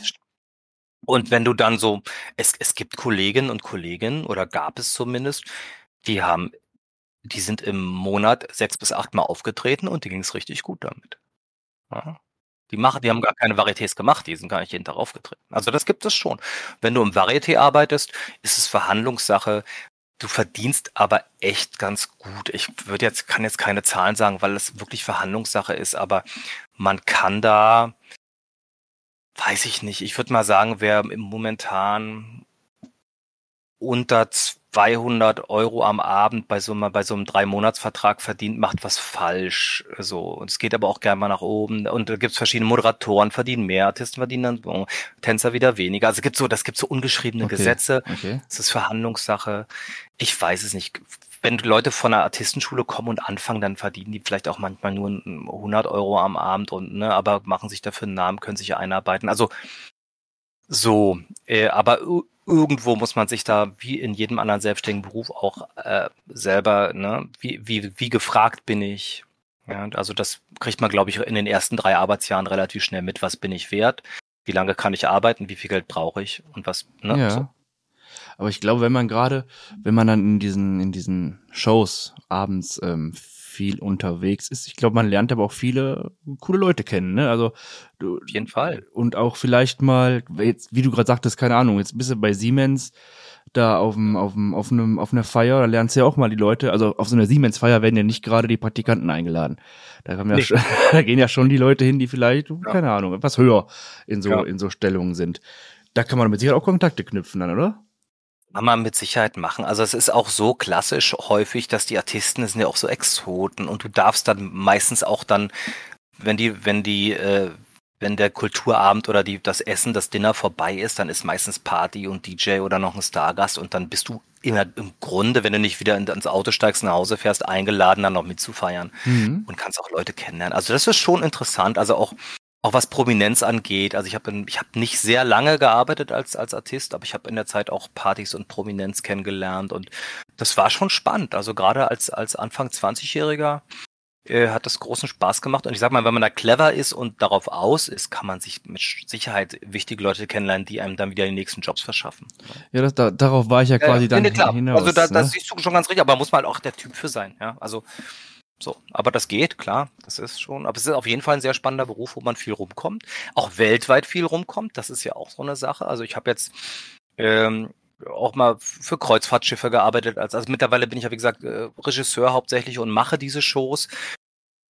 Und wenn du dann so, es, es gibt Kolleginnen und Kollegen, oder gab es zumindest, die haben, die sind im Monat sechs bis acht Mal aufgetreten und die ging es richtig gut damit. Ja? Die machen, die haben gar keine Varietés gemacht, die sind gar nicht jeden Tag aufgetreten. Also das gibt es schon. Wenn du im Varieté arbeitest, ist es Verhandlungssache, Du verdienst aber echt ganz gut. Ich würde jetzt, kann jetzt keine Zahlen sagen, weil es wirklich Verhandlungssache ist, aber man kann da, weiß ich nicht, ich würde mal sagen, wer momentan unter 200 Euro am Abend bei so, einem, bei so einem Drei-Monats-Vertrag verdient, macht was falsch. So. Und es geht aber auch gerne mal nach oben. Und da gibt's verschiedene Moderatoren, verdienen mehr, Artisten verdienen dann, bon, Tänzer wieder weniger. Also es gibt so, das gibt so ungeschriebene Okay, Gesetze. Okay. Es ist Verhandlungssache. Ich weiß es nicht. Wenn Leute von einer Artistenschule kommen und anfangen, dann verdienen die vielleicht auch manchmal nur 100 Euro am Abend und, ne, aber machen sich dafür einen Namen, können sich einarbeiten. Also, so, äh, aber irgendwo muss man sich da, wie in jedem anderen selbstständigen Beruf, auch äh, selber, ne, wie, wie, wie gefragt bin ich. Ja, also das kriegt man, glaube ich, in den ersten drei Arbeitsjahren relativ schnell mit, was bin ich wert, wie lange kann ich arbeiten, wie viel Geld brauche ich und was, ne, ja. so. Aber ich glaube, wenn man gerade, wenn man dann in diesen, in diesen Shows abends ähm, viel unterwegs ist, ich glaube, man lernt aber auch viele coole Leute kennen, ne? Also du, Auf jeden Fall. und auch vielleicht mal, jetzt, wie du gerade sagtest, keine Ahnung, jetzt bist du bei Siemens da auf dem, auf dem, auf einem, auf einer Feier, da lernst du ja auch mal die Leute, also auf so einer Siemens-Feier werden ja nicht gerade die Praktikanten eingeladen. Da, ja schon, da gehen ja schon die Leute hin, die vielleicht, keine Ahnung, etwas höher in so, Ja. in so Stellungen sind. Da kann man mit Sicherheit auch Kontakte knüpfen dann, oder? Kann man mit Sicherheit machen. Also es ist auch so klassisch häufig, dass die Artisten das sind ja auch so Exoten und du darfst dann meistens auch dann, wenn die, wenn die, äh, wenn der Kulturabend oder die, das Essen, das Dinner vorbei ist, dann ist meistens Party und DJ oder noch ein Stargast und dann bist du immer im Grunde, wenn du nicht wieder in- ins Auto steigst, nach Hause fährst, eingeladen, dann noch mitzufeiern Mhm. und kannst auch Leute kennenlernen. Also das ist schon interessant. Also auch auch was Prominenz angeht. Also ich habe ich habe nicht sehr lange gearbeitet als als Artist, aber ich habe in der Zeit auch Partys und Prominenz kennengelernt und das war schon spannend. Also gerade als als Anfang 20-Jähriger äh, hat das großen Spaß gemacht und ich sag mal, wenn man da clever ist und darauf aus ist, kann man sich mit Sicherheit wichtige Leute kennenlernen, die einem dann wieder die nächsten Jobs verschaffen. Ja, das, da, darauf war ich ja quasi Ja, dann nee, klar. hinaus. also da, ne? das siehst du schon ganz richtig, aber muss man halt auch der Typ für sein, ja. Also so, aber das geht, klar, das ist schon, aber es ist auf jeden Fall ein sehr spannender Beruf, wo man viel rumkommt, auch weltweit viel rumkommt, das ist ja auch so eine Sache. Also ich habe jetzt ähm, auch mal für Kreuzfahrtschiffe gearbeitet, als, also mittlerweile bin ich ja wie gesagt äh, Regisseur hauptsächlich und mache diese Shows.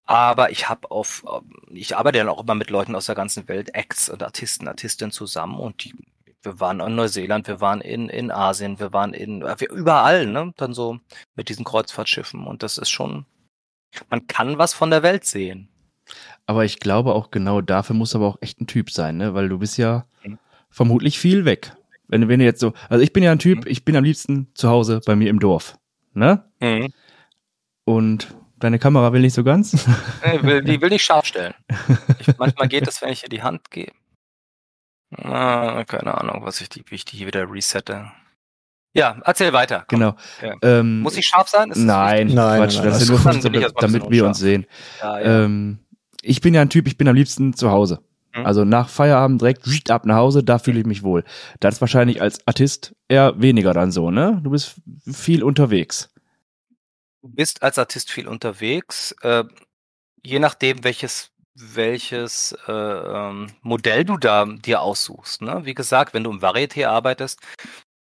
Aber ich habe auf, ähm, ich arbeite dann auch immer mit Leuten aus der ganzen Welt, Acts und Artisten, Artistinnen zusammen und die wir waren in Neuseeland, wir waren in, in Asien, wir waren in, überall, ne, dann so mit diesen Kreuzfahrtschiffen und das ist schon, man kann was von der Welt sehen. Aber ich glaube auch genau dafür muss aber auch echt ein Typ sein, ne? Weil du bist ja Mhm. vermutlich viel weg. Wenn, du- wenn du jetzt so, also ich bin ja ein Typ, Mhm. ich bin am liebsten zu Hause bei mir im Dorf, ne? Mhm. Und deine Kamera will nicht so ganz. Nee, will, die will nicht scharf stellen. Ich, manchmal geht es, wenn ich ihr die Hand gebe. Ah, keine Ahnung, was ich die, wie ich die hier wieder resette. Ja, erzähl weiter. Komm. genau. Ja. Ähm, Muss ich scharf sein? Nein? Nein, Quatsch, nein, das ist nur für uns, damit bisschen wir uns sehen. Ja, ja. Ähm, ich bin ja ein Typ, ich bin am liebsten zu Hause. Mhm. Also nach Feierabend direkt ab nach Hause, da fühle ich mich wohl. Das ist wahrscheinlich als Artist eher weniger dann so, ne? Du bist viel unterwegs. Du bist als Artist viel unterwegs. Äh, je nachdem, welches welches äh, ähm, Modell du da dir aussuchst. Ne? Wie gesagt, wenn du im Varieté arbeitest,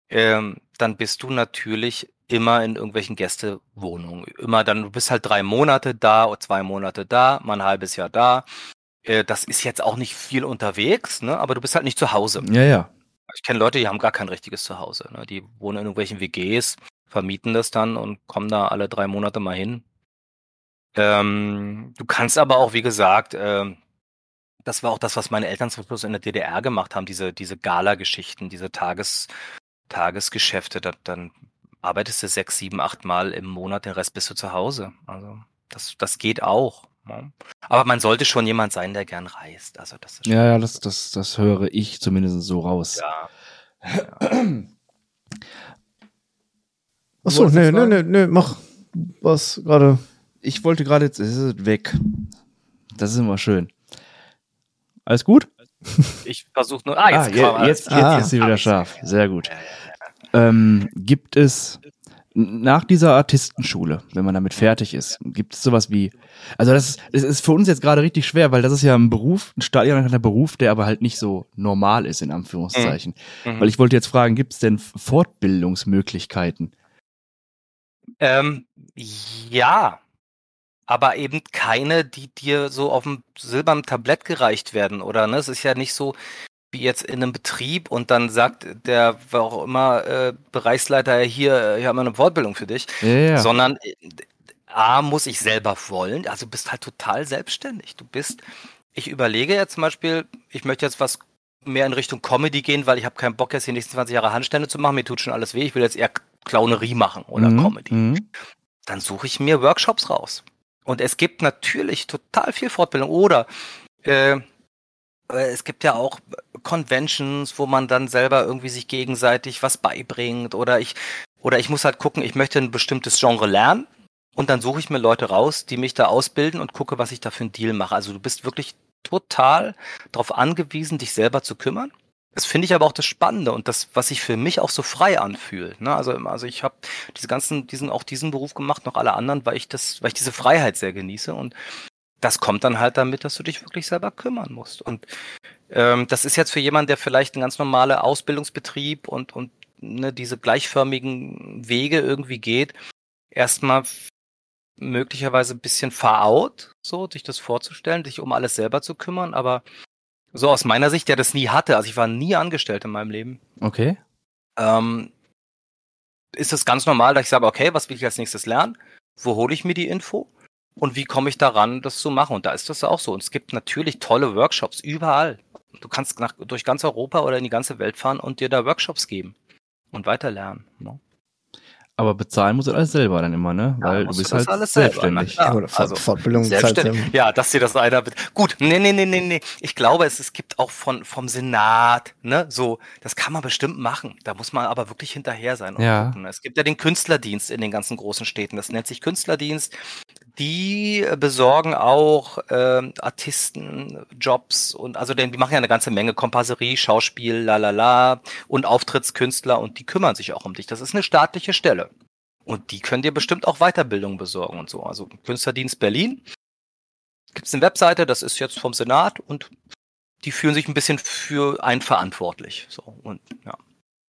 ähm, dann bist du natürlich immer in irgendwelchen Gästewohnungen. Immer dann, du bist halt drei Monate da oder zwei Monate da, mal ein halbes Jahr da. Äh, das ist jetzt auch nicht viel unterwegs, ne? aber du bist halt nicht zu Hause. Ja, ja. Ich kenne Leute, die haben gar kein richtiges Zuhause. Ne? Die wohnen in irgendwelchen WGs, vermieten das dann und kommen da alle drei Monate mal hin. Ähm, du kannst aber auch, wie gesagt, ähm, das war auch das, was meine Eltern zum Schluss in der DDR gemacht haben, diese, diese Gala-Geschichten, diese Tages, Tagesgeschäfte. Da, dann arbeitest du sechs, sieben, acht Mal im Monat, den Rest bist du zu Hause. Also das, das geht auch. Ne? Aber man sollte schon jemand sein, der gern reist. Also das ist schon, Ja, ja, das, das, das höre ich zumindest so raus. ja. Achso, nee, nee, nee, nee, mach was gerade. Ich wollte gerade jetzt, es ist weg. Das ist immer schön. Alles gut? Ich versuche nur. Ah, jetzt, ah, je- jetzt, jetzt Ah. ist sie wieder scharf. Sehr gut. Ähm, gibt es nach dieser Artistenschule, wenn man damit fertig ist, gibt es sowas wie, also das ist, das ist für uns jetzt gerade richtig schwer, weil das ist ja ein Beruf, ein staatlicher Beruf, der aber halt nicht so normal ist, in Anführungszeichen. Mhm. Weil ich wollte jetzt fragen, gibt es denn Fortbildungsmöglichkeiten Ähm, ja, aber eben keine, die dir so auf dem silbernen Tablett gereicht werden, oder? Ne? Es ist ja nicht so wie jetzt in einem Betrieb und dann sagt der, wer auch immer, äh, Bereichsleiter hier, hier haben wir eine Fortbildung für dich, Ja, ja. sondern äh, A, muss ich selber wollen, also du bist halt total selbstständig. Du bist, ich überlege jetzt zum Beispiel, ich möchte jetzt was mehr in Richtung Comedy gehen, weil ich habe keinen Bock jetzt die nächsten 20 Jahre Handstände zu machen, mir tut schon alles weh, ich will jetzt eher Clownerie machen oder Mhm, Comedy mhm. dann suche ich mir Workshops raus. Und es gibt natürlich total viel Fortbildung. Oder äh, äh, es gibt ja auch Conventions, wo man dann selber irgendwie sich gegenseitig was beibringt. Oder ich, oder ich muss halt gucken, ich möchte ein bestimmtes Genre lernen. Und dann suche ich mir Leute raus, die mich da ausbilden und gucke, was ich da für einen Deal mache. Also du bist wirklich total darauf angewiesen, dich selber zu kümmern. Das finde ich aber auch das Spannende und das, was sich für mich auch so frei anfühlt. Ne? Also, also ich habe diese ganzen, diesen, auch diesen Beruf gemacht, noch alle anderen, weil ich das, weil ich diese Freiheit sehr genieße. Und das kommt dann halt damit, dass du dich wirklich selber kümmern musst. Und ähm, das ist jetzt für jemanden, der vielleicht ein ganz normaler Ausbildungsbetrieb und, und ne, diese gleichförmigen Wege irgendwie geht, erstmal möglicherweise ein bisschen far out, so, sich das vorzustellen, sich um alles selber zu kümmern, aber so aus meiner Sicht, der das nie hatte, also ich war nie angestellt in meinem Leben, Okay. ähm, ist es ganz normal, dass ich sage, okay, was will ich als nächstes lernen? Wo hole ich mir die Info? Und wie komme ich daran, das zu machen? Und da ist das auch so. Und es gibt natürlich tolle Workshops überall. Du kannst nach, durch ganz Europa oder in die ganze Welt fahren und dir da Workshops geben und weiterlernen. Ne? Aber bezahlen musst du alles selber dann immer, ne? Ja, Weil du musst bist du das halt alles selber, selbstständig. klar. Ja, oder Fort also, Fortbildung Selbstständig. selber. Ja, dass dir das einer. Gut, nee, nee, nee, nee, nee. Ich glaube, es, es gibt auch von, vom Senat, ne, so, das kann man bestimmt machen. Da muss man aber wirklich hinterher sein und Ja. gucken. Es gibt ja den Künstlerdienst in den ganzen großen Städten. Das nennt sich Künstlerdienst. Die besorgen auch ähm, Artisten Jobs und also denn die machen ja eine ganze Menge Kompasserie, Schauspiel, la la la und Auftrittskünstler und die kümmern sich auch um dich. Das ist eine staatliche Stelle. Und die können dir bestimmt auch Weiterbildung besorgen und so. Also Künstlerdienst Berlin gibt es eine Webseite, das ist jetzt vom Senat und die fühlen sich ein bisschen für einen verantwortlich. So und ja,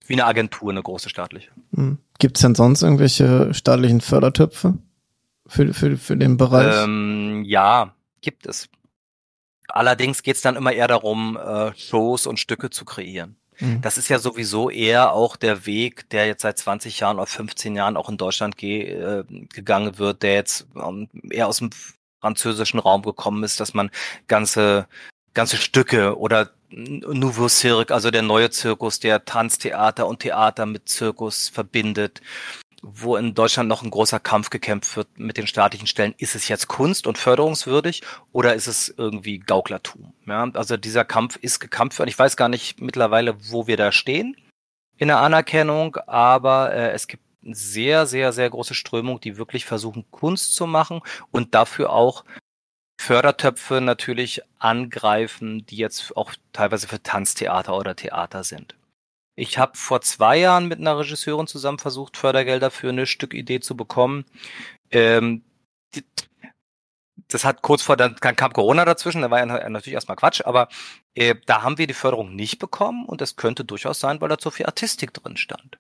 wie eine Agentur, eine große staatliche. Hm. Gibt es denn sonst irgendwelche staatlichen Fördertöpfe für, für, für den Bereich? Ähm, ja, gibt es. Allerdings geht es dann immer eher darum, äh, Shows und Stücke zu kreieren. Hm. Das ist ja sowieso eher auch der Weg, der jetzt seit 20 Jahren oder 15 Jahren auch in Deutschland ge äh, gegangen wird, der jetzt ähm, eher aus dem französischen Raum gekommen ist, dass man ganze ganze Stücke oder Nouveau Cirque, also der neue Zirkus, der Tanztheater und Theater mit Zirkus verbindet, wo in Deutschland noch ein großer Kampf gekämpft wird mit den staatlichen Stellen. Ist es jetzt Kunst und förderungswürdig oder ist es irgendwie Gauklertum? Ja, also dieser Kampf ist gekämpft worden. Ich weiß gar nicht mittlerweile, wo wir da stehen in der Anerkennung, aber äh, es gibt sehr, sehr, sehr große Strömung, die wirklich versuchen, Kunst zu machen und dafür auch Fördertöpfe natürlich angreifen, die jetzt auch teilweise für Tanztheater oder Theater sind. Ich habe vor zwei Jahren mit einer Regisseurin zusammen versucht, Fördergelder für eine Stückidee zu bekommen. Ähm, die, das hat kurz vor, dann kam Corona dazwischen, da war ja natürlich erstmal Quatsch, aber äh, da haben wir die Förderung nicht bekommen und es könnte durchaus sein, weil da zu viel Artistik drin stand.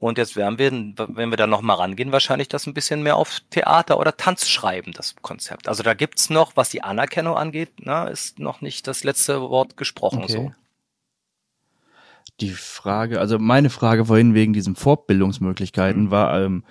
Und jetzt werden wir, wenn wir da nochmal rangehen, wahrscheinlich das ein bisschen mehr auf Theater oder Tanz schreiben, das Konzept. Also da gibt's noch, was die Anerkennung angeht, na, ist noch nicht das letzte Wort gesprochen. Okay. So. Die Frage, also meine Frage vorhin wegen diesen Fortbildungsmöglichkeiten Mhm. war, ähm,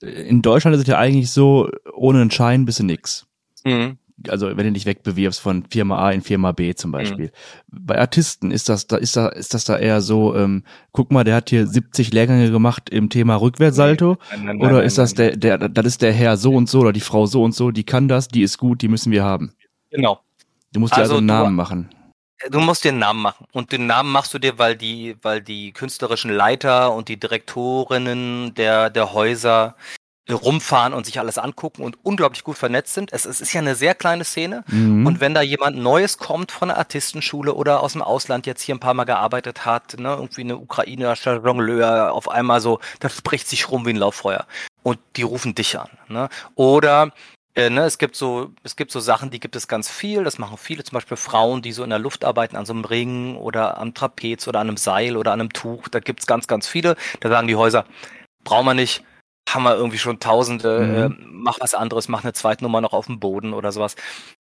in Deutschland ist es ja eigentlich so, ohne einen Schein bist du nix. Mhm. Also wenn du dich wegbewirbst von Firma A in Firma B zum Beispiel. Bei Artisten ist das da, ist da, ist das da eher so, ähm, guck mal, der hat hier 70 Lehrgänge gemacht im Thema Rückwärtssalto. Nein, nein, Oder nein, ist das der, der, das ist der Herr so und so oder die Frau so und so, die kann das, die ist gut, die müssen wir haben. Genau. Du musst dir Also also einen Namen machen. Du musst dir einen Namen machen. Und den Namen machst du dir, weil die, weil die künstlerischen Leiter und die Direktorinnen der, der Häuser rumfahren und sich alles angucken und unglaublich gut vernetzt sind. Es, es ist ja eine sehr kleine Szene. Mhm. Und wenn da jemand Neues kommt von der Artistenschule oder aus dem Ausland jetzt hier ein paar Mal gearbeitet hat, ne, irgendwie eine ukrainische Jongleur auf einmal so, das spricht sich rum wie ein Lauffeuer. Und die rufen dich an. Ne? Oder äh, ne, es gibt so, es gibt so Sachen, die gibt es ganz viel. Das machen viele, zum Beispiel Frauen, die so in der Luft arbeiten, an so einem Ring oder am Trapez oder an einem Seil oder an einem Tuch. Da gibt's ganz, ganz viele. Da sagen die Häuser, brauchen wir nicht. haben wir irgendwie schon tausende, mhm. äh, mach was anderes, mach eine Zweitnummer noch auf dem Boden oder sowas.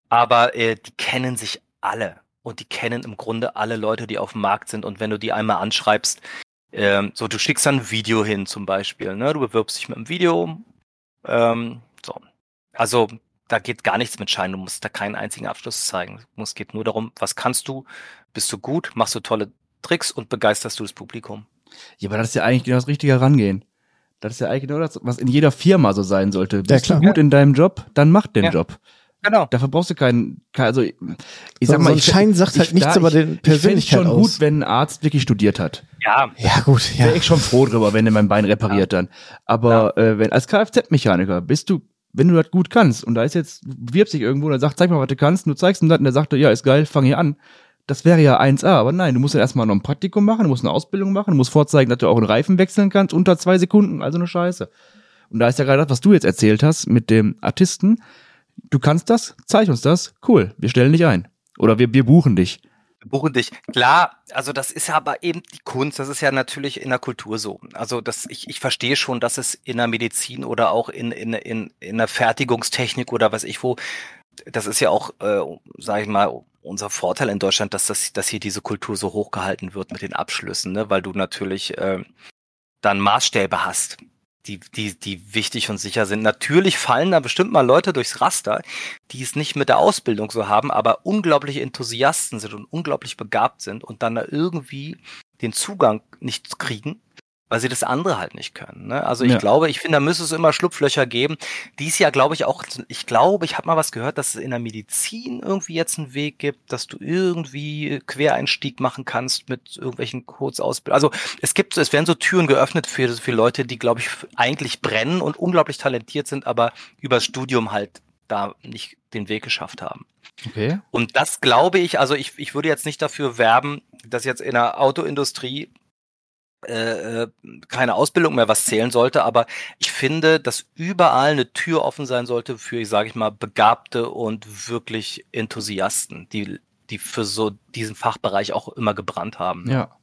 Aber äh, die kennen sich alle und die kennen im Grunde alle Leute, die auf dem Markt sind. Und wenn du die einmal anschreibst, ähm, so du schickst dann ein Video hin zum Beispiel, ne? Du bewirbst dich mit einem Video. Ähm. Also da geht gar nichts mit Schein. Du musst da keinen einzigen Abschluss zeigen. Es geht nur darum, was kannst du, bist du gut, machst du tolle Tricks und begeisterst du das Publikum. Ja, aber das ist ja eigentlich genau das richtige Herangehen. Das ist ja eigentlich genau das, was in jeder Firma so sein sollte. Bist ja, du gut ja. in deinem Job, dann mach den ja. Job. Genau. Dafür brauchst du keinen, also ich sag mal, so ein Schein sagt halt nichts über den Persönlichkeit Ich schon aus. gut, wenn ein Arzt wirklich studiert hat. Ja. Ja, gut. Ja. Wäre ich schon froh drüber, wenn er mein Bein repariert ja. dann. Aber ja. äh, wenn als Kfz-Mechaniker bist du, wenn du das gut kannst und da ist jetzt, wirbt sich irgendwo und er sagt, zeig mal, was du kannst, und du zeigst ihm das und der sagt, ja, ist geil, fang hier an. Das wäre ja 1A, aber nein, du musst ja erstmal noch ein Praktikum machen, du musst eine Ausbildung machen, du musst vorzeigen, dass du auch einen Reifen wechseln kannst unter zwei Sekunden, also eine Scheiße. Und da ist ja gerade das, was du jetzt erzählt hast mit dem Artisten, du kannst das, zeig uns das, cool, wir stellen dich ein. Oder wir, wir buchen dich. Buchen dich. Klar, also das ist ja aber eben die Kunst, das ist ja natürlich in der Kultur so. Also das, ich, ich verstehe schon, dass es in der Medizin oder auch in, in, in, in der Fertigungstechnik oder was ich wo, das ist ja auch, äh, sage ich mal, unser Vorteil in Deutschland, dass, das, dass hier diese Kultur so hochgehalten wird mit den Abschlüssen, ne? weil du natürlich äh, dann Maßstäbe hast die, die, die wichtig und sicher sind. Natürlich fallen da bestimmt mal Leute durchs Raster, die es nicht mit der Ausbildung so haben, aber unglaubliche Enthusiasten sind und unglaublich begabt sind und dann da irgendwie den Zugang nicht kriegen weil sie das andere halt nicht können. Ne? Also ich ja. glaube, ich finde, da müsste es immer Schlupflöcher geben. Dies Jahr glaube ich auch, ich glaube, ich habe mal was gehört, dass es in der Medizin irgendwie jetzt einen Weg gibt, dass du irgendwie Quereinstieg machen kannst mit irgendwelchen Kurzausbildungen. Also es gibt, es werden so Türen geöffnet für, für Leute, die, glaube ich, eigentlich brennen und unglaublich talentiert sind, aber übers Studium halt da nicht den Weg geschafft haben. Okay. Und das glaube ich, also ich, ich würde jetzt nicht dafür werben, dass jetzt in der Autoindustrie äh, äh, keine Ausbildung mehr was zählen sollte, aber ich finde, dass überall eine Tür offen sein sollte für, ich sage ich mal, begabte und wirklich Enthusiasten, die, die für so diesen Fachbereich auch immer gebrannt haben. Ja.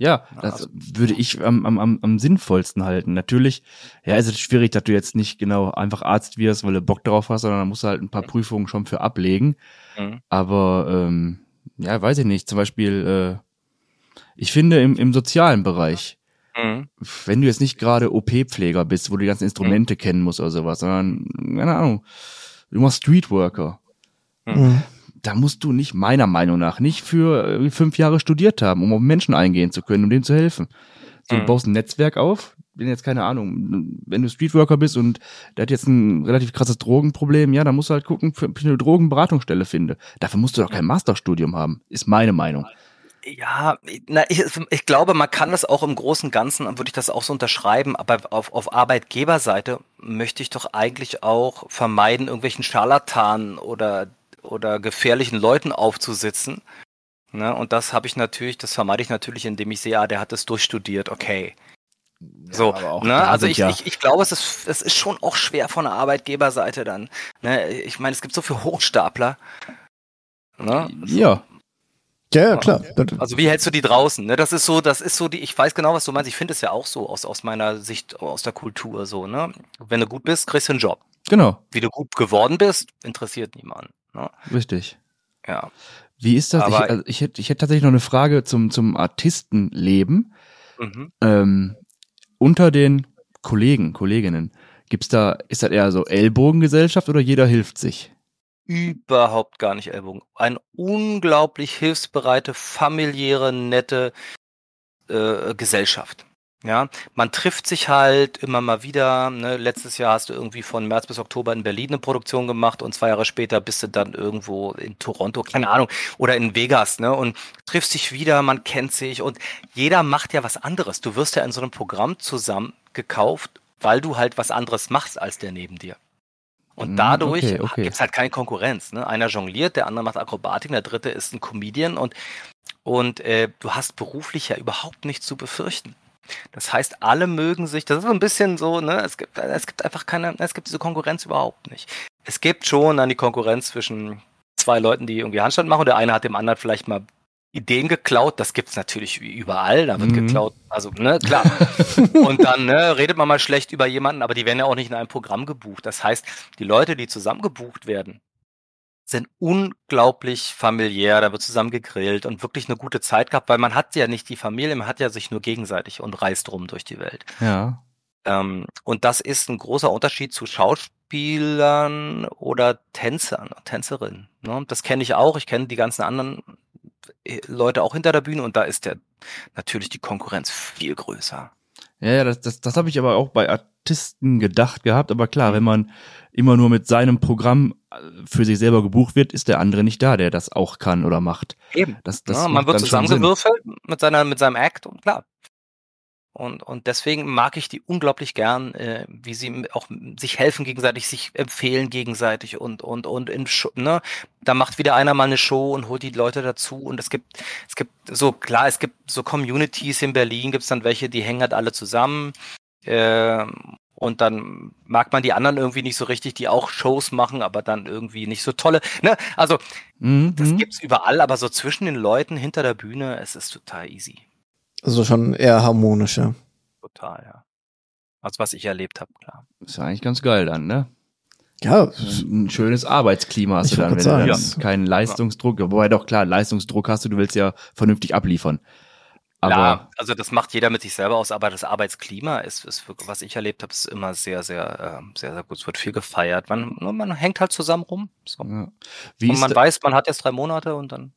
Ja, das also, würde ich am, am, am sinnvollsten halten. Natürlich, ja, ist es schwierig, dass du jetzt nicht genau einfach Arzt wirst, weil du Bock drauf hast, sondern da musst du halt ein paar Prüfungen schon für ablegen. Mhm. Aber ähm, ja, weiß ich nicht. Zum Beispiel äh, ich finde im, im sozialen Bereich, mhm. wenn du jetzt nicht gerade OP-Pfleger bist, wo du die ganzen Instrumente mhm. kennen musst oder sowas, sondern, keine Ahnung, du machst Streetworker. Mhm. Da musst du nicht, meiner Meinung nach, nicht für äh, fünf Jahre studiert haben, um auf Menschen eingehen zu können, um denen zu helfen. So, du mhm. baust ein Netzwerk auf, bin jetzt keine Ahnung, wenn du Streetworker bist und der hat jetzt ein relativ krasses Drogenproblem, ja, dann musst du halt gucken, ob ich eine Drogenberatungsstelle finde. Dafür musst du doch kein Masterstudium haben, ist meine Meinung. Ja, na, ich, ich glaube, man kann das auch im Großen und Ganzen, würde ich das auch so unterschreiben, aber auf, auf Arbeitgeberseite möchte ich doch eigentlich auch vermeiden, irgendwelchen Scharlatanen oder, oder gefährlichen Leuten aufzusitzen. Ne? Und das habe ich natürlich, das vermeide ich natürlich, indem ich sehe, ah, der hat das durchstudiert, okay. Ja, so, ne? also ich, ja. ich, ich glaube, es ist, es ist schon auch schwer von der Arbeitgeberseite dann. Ne? Ich meine, es gibt so viele Hochstapler. Ne? Ja. Ja, ja, klar. Also wie hältst du die draußen? Ne? Das ist so, das ist so die, ich weiß genau, was du meinst. Ich finde es ja auch so aus, aus meiner Sicht, aus der Kultur so, ne? Wenn du gut bist, kriegst du einen Job. Genau. Wie du gut geworden bist, interessiert niemanden. Ne? Richtig. Ja. Wie ist das? Aber ich, also ich, hätte, ich hätte tatsächlich noch eine Frage zum, zum Artistenleben. Mhm. Ähm, unter den Kollegen, Kolleginnen, gibt's da, ist das eher so Ellbogengesellschaft oder jeder hilft sich? Überhaupt gar nicht Ellbogen. Eine unglaublich hilfsbereite, familiäre, nette äh, Gesellschaft. Ja, man trifft sich halt immer mal wieder. Ne? Letztes Jahr hast du irgendwie von März bis Oktober in Berlin eine Produktion gemacht und zwei Jahre später bist du dann irgendwo in Toronto, keine Ahnung, oder in Vegas, ne? Und triffst dich wieder, man kennt sich und jeder macht ja was anderes. Du wirst ja in so einem Programm zusammen gekauft, weil du halt was anderes machst als der neben dir. Und hm, dadurch okay, okay. gibt es halt keine Konkurrenz. Ne? Einer jongliert, der andere macht Akrobatik, der dritte ist ein Comedian und, und äh, du hast beruflich ja überhaupt nichts zu befürchten. Das heißt, alle mögen sich, das ist so ein bisschen so, ne, es gibt, es gibt einfach keine, es gibt diese Konkurrenz überhaupt nicht. Es gibt schon dann die Konkurrenz zwischen zwei Leuten, die irgendwie Handstand machen und der eine hat dem anderen vielleicht mal Ideen geklaut, das gibt's natürlich überall, da wird Mhm. geklaut, also ne, klar. Und dann ne, redet man mal schlecht über jemanden, aber die werden ja auch nicht in einem Programm gebucht. Das heißt, die Leute, die zusammen gebucht werden, sind unglaublich familiär, da wird zusammen gegrillt und wirklich eine gute Zeit gehabt, weil man hat ja nicht die Familie, man hat ja sich nur gegenseitig und reist rum durch die Welt. Ja. Ähm, und das ist ein großer Unterschied zu Schauspielern oder Tänzern, Tänzerinnen. Ne? Das kenne ich auch. Ich kenne die ganzen anderen Leute auch hinter der Bühne und da ist der natürlich die Konkurrenz viel größer. Ja, das, das, das habe ich aber auch bei Artisten gedacht gehabt. Aber Mhm. klar, wenn man immer nur mit seinem Programm äh, für sich selber gebucht wird, ist der andere nicht da, der das auch kann oder macht. Eben. Das, das ja, man wird zusammengewürfelt mit seiner, mit seinem Act und klar. Und, und deswegen mag ich die unglaublich gern, äh, wie sie auch sich helfen gegenseitig, sich empfehlen gegenseitig und, und, und in, ne, da macht wieder einer mal eine Show und holt die Leute dazu und es gibt, es gibt so, klar, es gibt so Communities in Berlin, gibt's dann welche, die hängen halt alle zusammen, ähm, und dann mag man die anderen irgendwie nicht so richtig, die auch Shows machen, aber dann irgendwie nicht so tolle, ne, also, Mhm, das mhm. gibt's überall, aber so zwischen den Leuten hinter der Bühne, es ist total easy. Also schon eher harmonischer. Total, ja. Also was ich erlebt habe, klar. Ist ja eigentlich ganz geil dann, ne? Ja, Ein schönes Arbeitsklima hast Ich du dann, wenn wollte du dann sagen. keinen Leistungsdruck, wobei doch klar, Leistungsdruck hast du, du willst ja vernünftig abliefern. Aber Klar, also das macht jeder mit sich selber aus, aber das Arbeitsklima ist, ist wirklich, was ich erlebt habe, ist immer sehr, sehr, ähm, sehr, sehr gut. Es wird viel gefeiert. Man, man hängt halt zusammen rum. So. ja. wie Und man weiß, man hat jetzt drei Monate und dann.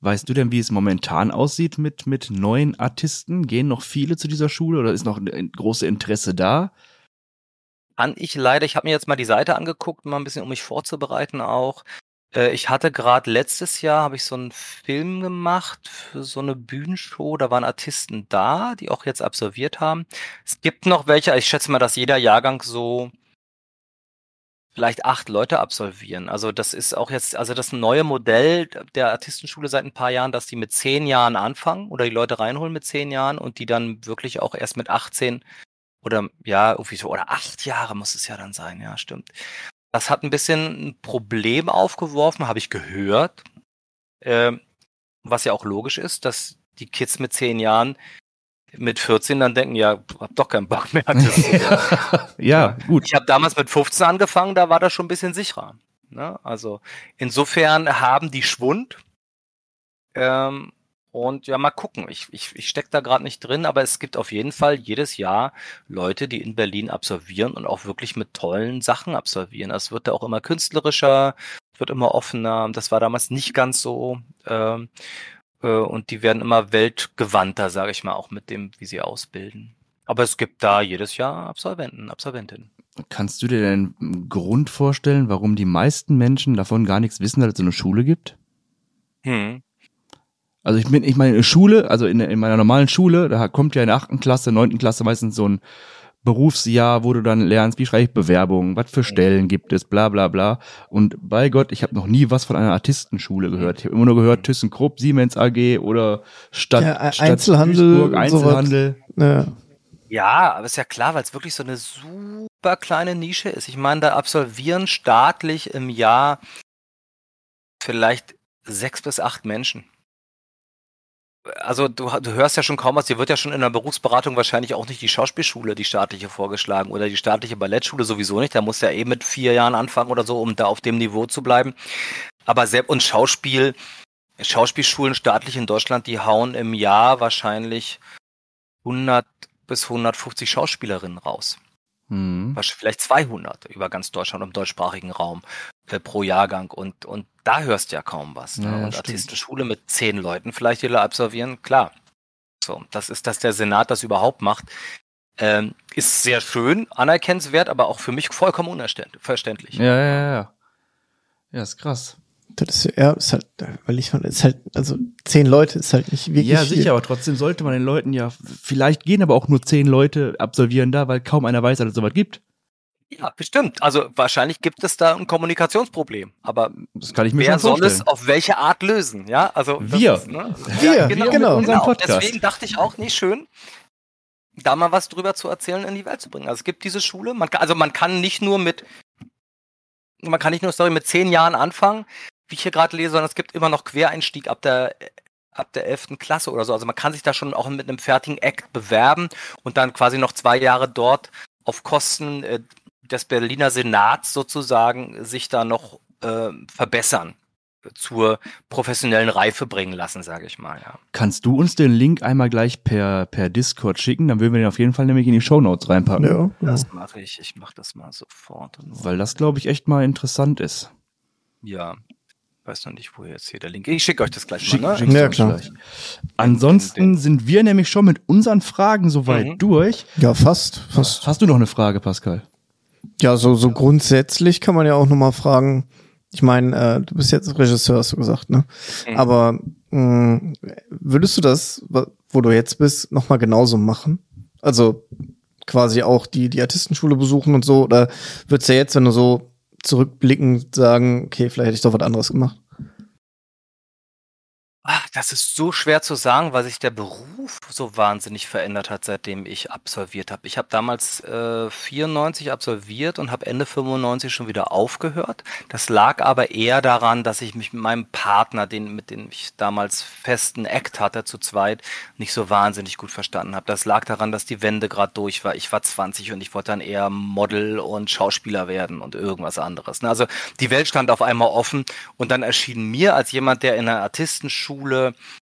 Weißt du denn, wie es momentan aussieht mit, mit neuen Artisten? Gehen noch viele zu dieser Schule oder ist noch ein großes Interesse da? Kann ich leider, ich habe mir jetzt mal die Seite angeguckt, mal ein bisschen, um mich vorzubereiten auch. Äh, Ich hatte gerade letztes Jahr, habe ich so einen Film gemacht für so eine Bühnenshow. Da waren Artisten da, die auch jetzt absolviert haben. Es gibt noch welche, ich schätze mal, dass jeder Jahrgang so vielleicht acht Leute absolvieren. Also das ist auch jetzt, also das neue Modell der Artistenschule seit ein paar Jahren, dass die mit zehn Jahren anfangen oder die Leute reinholen mit zehn Jahren und die dann wirklich auch erst mit 18 oder ja, irgendwie so, oder acht Jahre muss es ja dann sein, ja, stimmt. Das hat ein bisschen ein Problem aufgeworfen, habe ich gehört. Ähm, was ja auch logisch ist, dass die Kids mit zehn Jahren mit 14 dann denken, ja, hab doch keinen Bock mehr. Das, ja, gut. ich habe damals mit 15 angefangen, da war das schon ein bisschen sicherer. Ne? Also insofern haben die Schwund. Ähm, und ja, mal gucken. Ich, ich, ich stecke da gerade nicht drin, aber es gibt auf jeden Fall jedes Jahr Leute, die in Berlin absolvieren und auch wirklich mit tollen Sachen absolvieren. Es wird da auch immer künstlerischer, es wird immer offener. Das war damals nicht ganz so. Ähm, äh, und die werden immer weltgewandter, sage ich mal, auch mit dem, wie sie ausbilden. Aber es gibt da jedes Jahr Absolventen, Absolventinnen. Kannst du dir denn einen Grund vorstellen, warum die meisten Menschen davon gar nichts wissen, dass es so eine Schule gibt? Hm. Also ich bin, ich meine, in Schule, also in, in meiner normalen Schule, da kommt ja in der achten Klasse, neunten Klasse meistens so ein Berufsjahr, wo du dann lernst, wie schreibe ich Bewerbungen, was für Stellen gibt es, bla bla bla. Und bei Gott, ich habe noch nie was von einer Artistenschule gehört. Ich habe immer nur gehört, ThyssenKrupp, Siemens AG oder Stadt, Ja, Stadt Einzelhandel Duisburg. Einzelhandel. Ja. Ja, aber ist ja klar, weil es wirklich so eine super kleine Nische ist. Ich meine, da absolvieren staatlich im Jahr vielleicht sechs bis acht Menschen. Also du, du hörst ja schon kaum was, dir wird ja schon in der Berufsberatung wahrscheinlich auch nicht die Schauspielschule, die staatliche vorgeschlagen oder die staatliche Ballettschule sowieso nicht. Da musst du ja eh mit vier Jahren anfangen oder so, um da auf dem Niveau zu bleiben. Aber selbst und Schauspiel, Schauspielschulen staatlich in Deutschland, die hauen im Jahr wahrscheinlich 100 bis 150 Schauspielerinnen raus. Hm. Vielleicht 200 über ganz Deutschland im deutschsprachigen Raum äh, pro Jahrgang. Und, und da hörst du ja kaum was. Ne? Ja, und stimmt. Artistenschule mit zehn Leuten vielleicht, die da absolvieren, klar. So, das ist, dass der Senat das überhaupt macht. Ähm, ist sehr schön, anerkennenswert, aber auch für mich vollkommen unverständlich. Ja, ja, ja, ja. Ja, ist krass. Das ist, ja, ist halt, weil ich fand, ist halt, also zehn Leute ist halt nicht wirklich Ja, viel. sicher, aber trotzdem sollte man den Leuten ja, vielleicht gehen aber auch nur zehn Leute absolvieren da, weil kaum einer weiß, dass es sowas gibt. Ja, bestimmt. Also wahrscheinlich gibt es da ein Kommunikationsproblem. Aber Das kann ich mir wer schon soll vorstellen. es auf welche Art lösen? Ja, also Wir. Ist, ne? Wir, Ja, genau. genau, mit unserem genau. Podcast. Deswegen dachte ich auch, nicht schön, da mal was drüber zu erzählen, in die Welt zu bringen. Also es gibt diese Schule, man kann, also man kann nicht nur mit, man kann nicht nur sorry, mit zehn Jahren anfangen, wie ich hier gerade lese, sondern es gibt immer noch Quereinstieg ab der ab der 11. Klasse oder so. Also man kann sich da schon auch mit einem fertigen Act bewerben und dann quasi noch zwei Jahre dort auf Kosten äh, des Berliner Senats sozusagen sich da noch äh, verbessern zur professionellen Reife bringen lassen, sage ich mal. Ja. Kannst du uns den Link einmal gleich per, per Discord schicken? Dann würden wir den auf jeden Fall nämlich in die Show Notes reinpacken. Ja, das mache ich. Ich mache das mal sofort. Weil das, glaube ich, echt mal interessant ist. Ja. Weiß noch nicht, wo jetzt hier der Link ist. Ich schicke euch das gleich Schick, mal. Ne? Ja, klar. Gleich. Ansonsten sind wir nämlich schon mit unseren Fragen soweit mhm. durch. Ja, fast, fast. Hast du noch eine Frage, Pascal? Ja, so, so grundsätzlich kann man ja auch nochmal fragen, ich meine, äh, du bist jetzt Regisseur, hast du gesagt, ne? Mhm. Aber mh, mm, würdest du das, wo du jetzt bist, nochmal genauso machen? Also quasi auch die, die Artistenschule besuchen und so? Oder würdest du jetzt, wenn du so zurückblickend sagen, okay, vielleicht hätte ich doch was anderes gemacht? Ach, das ist so schwer zu sagen, weil sich der Beruf so wahnsinnig verändert hat, seitdem ich absolviert habe. Ich habe damals äh, 94 absolviert und habe Ende 95 schon wieder aufgehört. Das lag aber eher daran, dass ich mich mit meinem Partner, den mit dem ich damals festen Act hatte zu zweit, nicht so wahnsinnig gut verstanden habe. Das lag daran, dass die Wende gerade durch war. Ich war 20 und ich wollte dann eher Model und Schauspieler werden und irgendwas anderes. Ne? Also die Welt stand auf einmal offen und dann erschien mir als jemand, der in einer Artistenschule Schule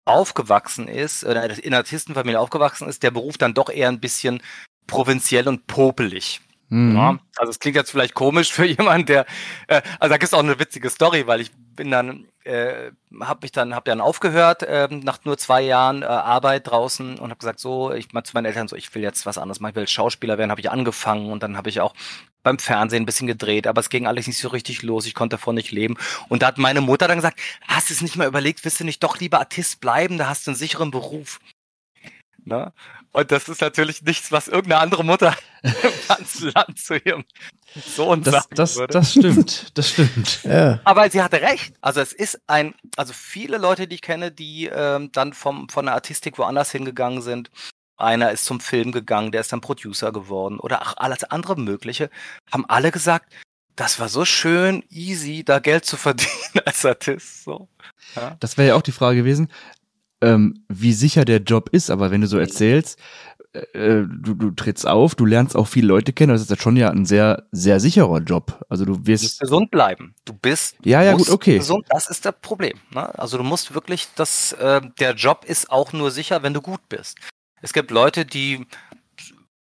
aufgewachsen ist, oder in einer Artistenfamilie aufgewachsen ist, der Beruf dann doch eher ein bisschen provinziell und popelig. Mhm. Ja, also es klingt jetzt vielleicht komisch für jemanden, der, äh, also da gibt es auch eine witzige Story, weil ich bin dann, äh, habe mich dann, habe dann aufgehört äh, nach nur zwei Jahren äh, Arbeit draußen und habe gesagt, so, ich mal zu meinen Eltern so, ich will jetzt was anderes machen, ich will Schauspieler werden, habe ich angefangen und dann habe ich auch beim Fernsehen ein bisschen gedreht, aber es ging alles nicht so richtig los, ich konnte davon nicht leben. Und da hat meine Mutter dann gesagt, hast du es nicht mal überlegt, willst du nicht doch lieber Artist bleiben, da hast du einen sicheren Beruf. Ne? Und das ist natürlich nichts, was irgendeine andere Mutter im ganzen Land zu ihrem Sohn das, sagen das, würde. Das stimmt, das stimmt. Ja. Aber sie hatte recht. Also es ist ein, also viele Leute, die ich kenne, die ähm, dann vom, von der Artistik woanders hingegangen sind. Einer ist zum Film gegangen, der ist dann Producer geworden oder auch alles andere Mögliche, haben alle gesagt, das war so schön, easy, da Geld zu verdienen als Artist. So. Ja. Das wäre ja auch die Frage gewesen ähm, wie sicher der Job ist, aber wenn du so erzählst, äh, äh, du, du trittst auf, du lernst auch viele Leute kennen, das ist jetzt schon ja ein sehr, sehr sicherer Job. Also du wirst. Du musst gesund bleiben. Du bist ja, ja, gut, okay. gesund, das ist das Problem. Ne? Also du musst wirklich, das, äh, der Job ist auch nur sicher, wenn du gut bist. Es gibt Leute, die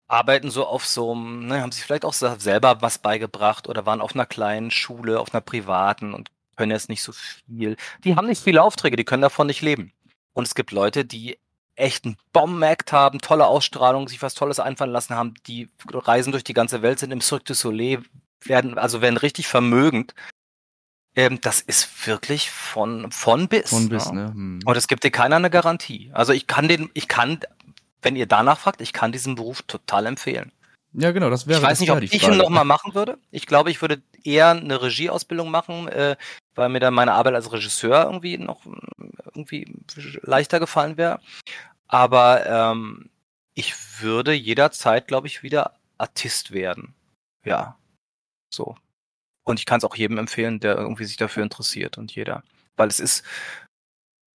arbeiten so auf so einem, ne, haben sich vielleicht auch selber was beigebracht oder waren auf einer kleinen Schule, auf einer privaten und können jetzt nicht so viel. Die haben nicht viele Aufträge, die können davon nicht leben. Und es gibt Leute, die echt einen Bomben-Act haben, tolle Ausstrahlung, sich was Tolles einfallen lassen haben, die reisen durch die ganze Welt, sind im Cirque du Soleil, werden, also werden richtig vermögend. Ähm, das ist wirklich von, von bis. Von bis, ne? ne? Hm. Und es gibt dir keiner eine Garantie. Also ich kann den, ich kann, wenn ihr danach fragt, ich kann diesen Beruf total empfehlen. Ja, genau, das wäre Ich weiß nicht, ob ich ihn nochmal machen würde. Ich glaube, ich würde eher eine Regieausbildung machen, äh, weil mir dann meine Arbeit als Regisseur irgendwie noch irgendwie leichter gefallen wäre. Aber ähm, ich würde jederzeit, glaube ich, wieder Artist werden. Ja, so. Und ich kann es auch jedem empfehlen, der irgendwie sich dafür interessiert und jeder. Weil es ist,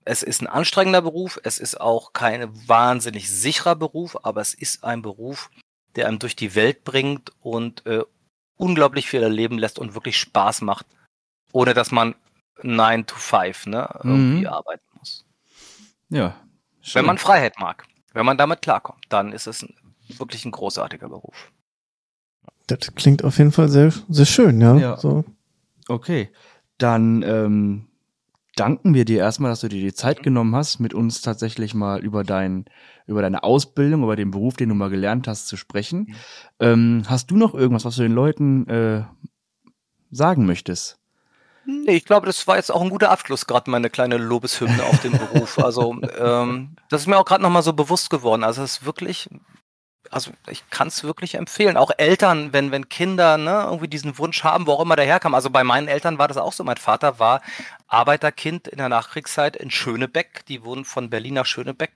es ist ein anstrengender Beruf, es ist auch kein wahnsinnig sicherer Beruf, aber es ist ein Beruf, der einem durch die Welt bringt und äh, unglaublich viel erleben lässt und wirklich Spaß macht, ohne dass man 9 to 5 ne, irgendwie mhm. arbeiten muss. Ja. Schön. Wenn man Freiheit mag, wenn man damit klarkommt, dann ist es ein, wirklich ein großartiger Beruf. Das klingt auf jeden Fall sehr, sehr schön, ja. ja. So. Okay, dann ähm, danken wir dir erstmal, dass du dir die Zeit mhm. genommen hast, mit uns tatsächlich mal über dein, über deine Ausbildung, über den Beruf, den du mal gelernt hast, zu sprechen. Mhm. Ähm, hast du noch irgendwas, was du den Leuten äh, sagen möchtest? Nee, ich glaube, das war jetzt auch ein guter Abschluss, gerade meine kleine Lobeshymne auf den Beruf. Also ähm, das ist mir auch gerade nochmal so bewusst geworden. Also es ist wirklich, also ich kann es wirklich empfehlen. Auch Eltern, wenn, wenn Kinder ne, irgendwie diesen Wunsch haben, wo auch immer der herkam. Also bei meinen Eltern war das auch so. Mein Vater war Arbeiterkind in der Nachkriegszeit in Schönebeck. Die wurden von Berlin nach Schönebeck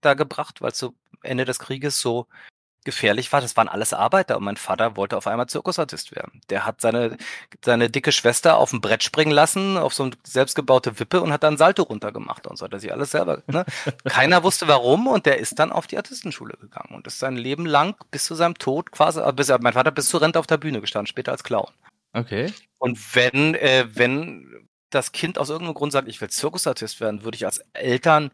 da gebracht, weil zu Ende des Krieges so gefährlich war, das waren alles Arbeiter und mein Vater wollte auf einmal Zirkusartist werden. Der hat seine, seine dicke Schwester auf dem Brett springen lassen, auf so eine selbstgebaute Wippe und hat dann Salto runtergemacht und so hat er sich alles selber. Ne? Keiner wusste warum und der ist dann auf die Artistenschule gegangen und ist sein Leben lang bis zu seinem Tod quasi, äh, bis, mein Vater bis zur Rente auf der Bühne gestanden, später als Clown. Okay. Und wenn, äh, wenn das Kind aus irgendeinem Grund sagt, ich will Zirkusartist werden, würde ich als Eltern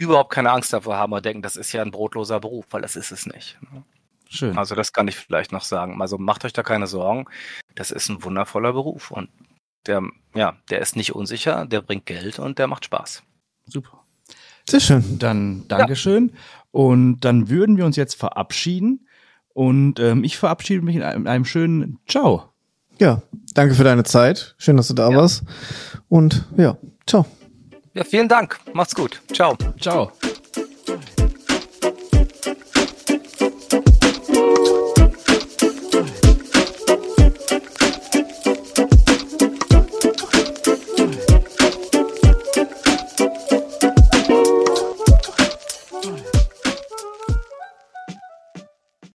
überhaupt keine Angst davor haben oder denken, das ist ja ein brotloser Beruf, weil das ist es nicht. Ne? Schön. Also das kann ich vielleicht noch sagen. Also macht euch da keine Sorgen. Das ist ein wundervoller Beruf und der, ja, der ist nicht unsicher, der bringt Geld und der macht Spaß. Super. Sehr schön. Dann Dankeschön. Ja. Und dann würden wir uns jetzt verabschieden. Und ähm, ich verabschiede mich in einem, in einem, schönen Ciao. Ja, danke für deine Zeit. Schön, dass du da ja. warst. Und ja, ciao. Ja, vielen Dank. Macht's gut. Ciao. Ciao.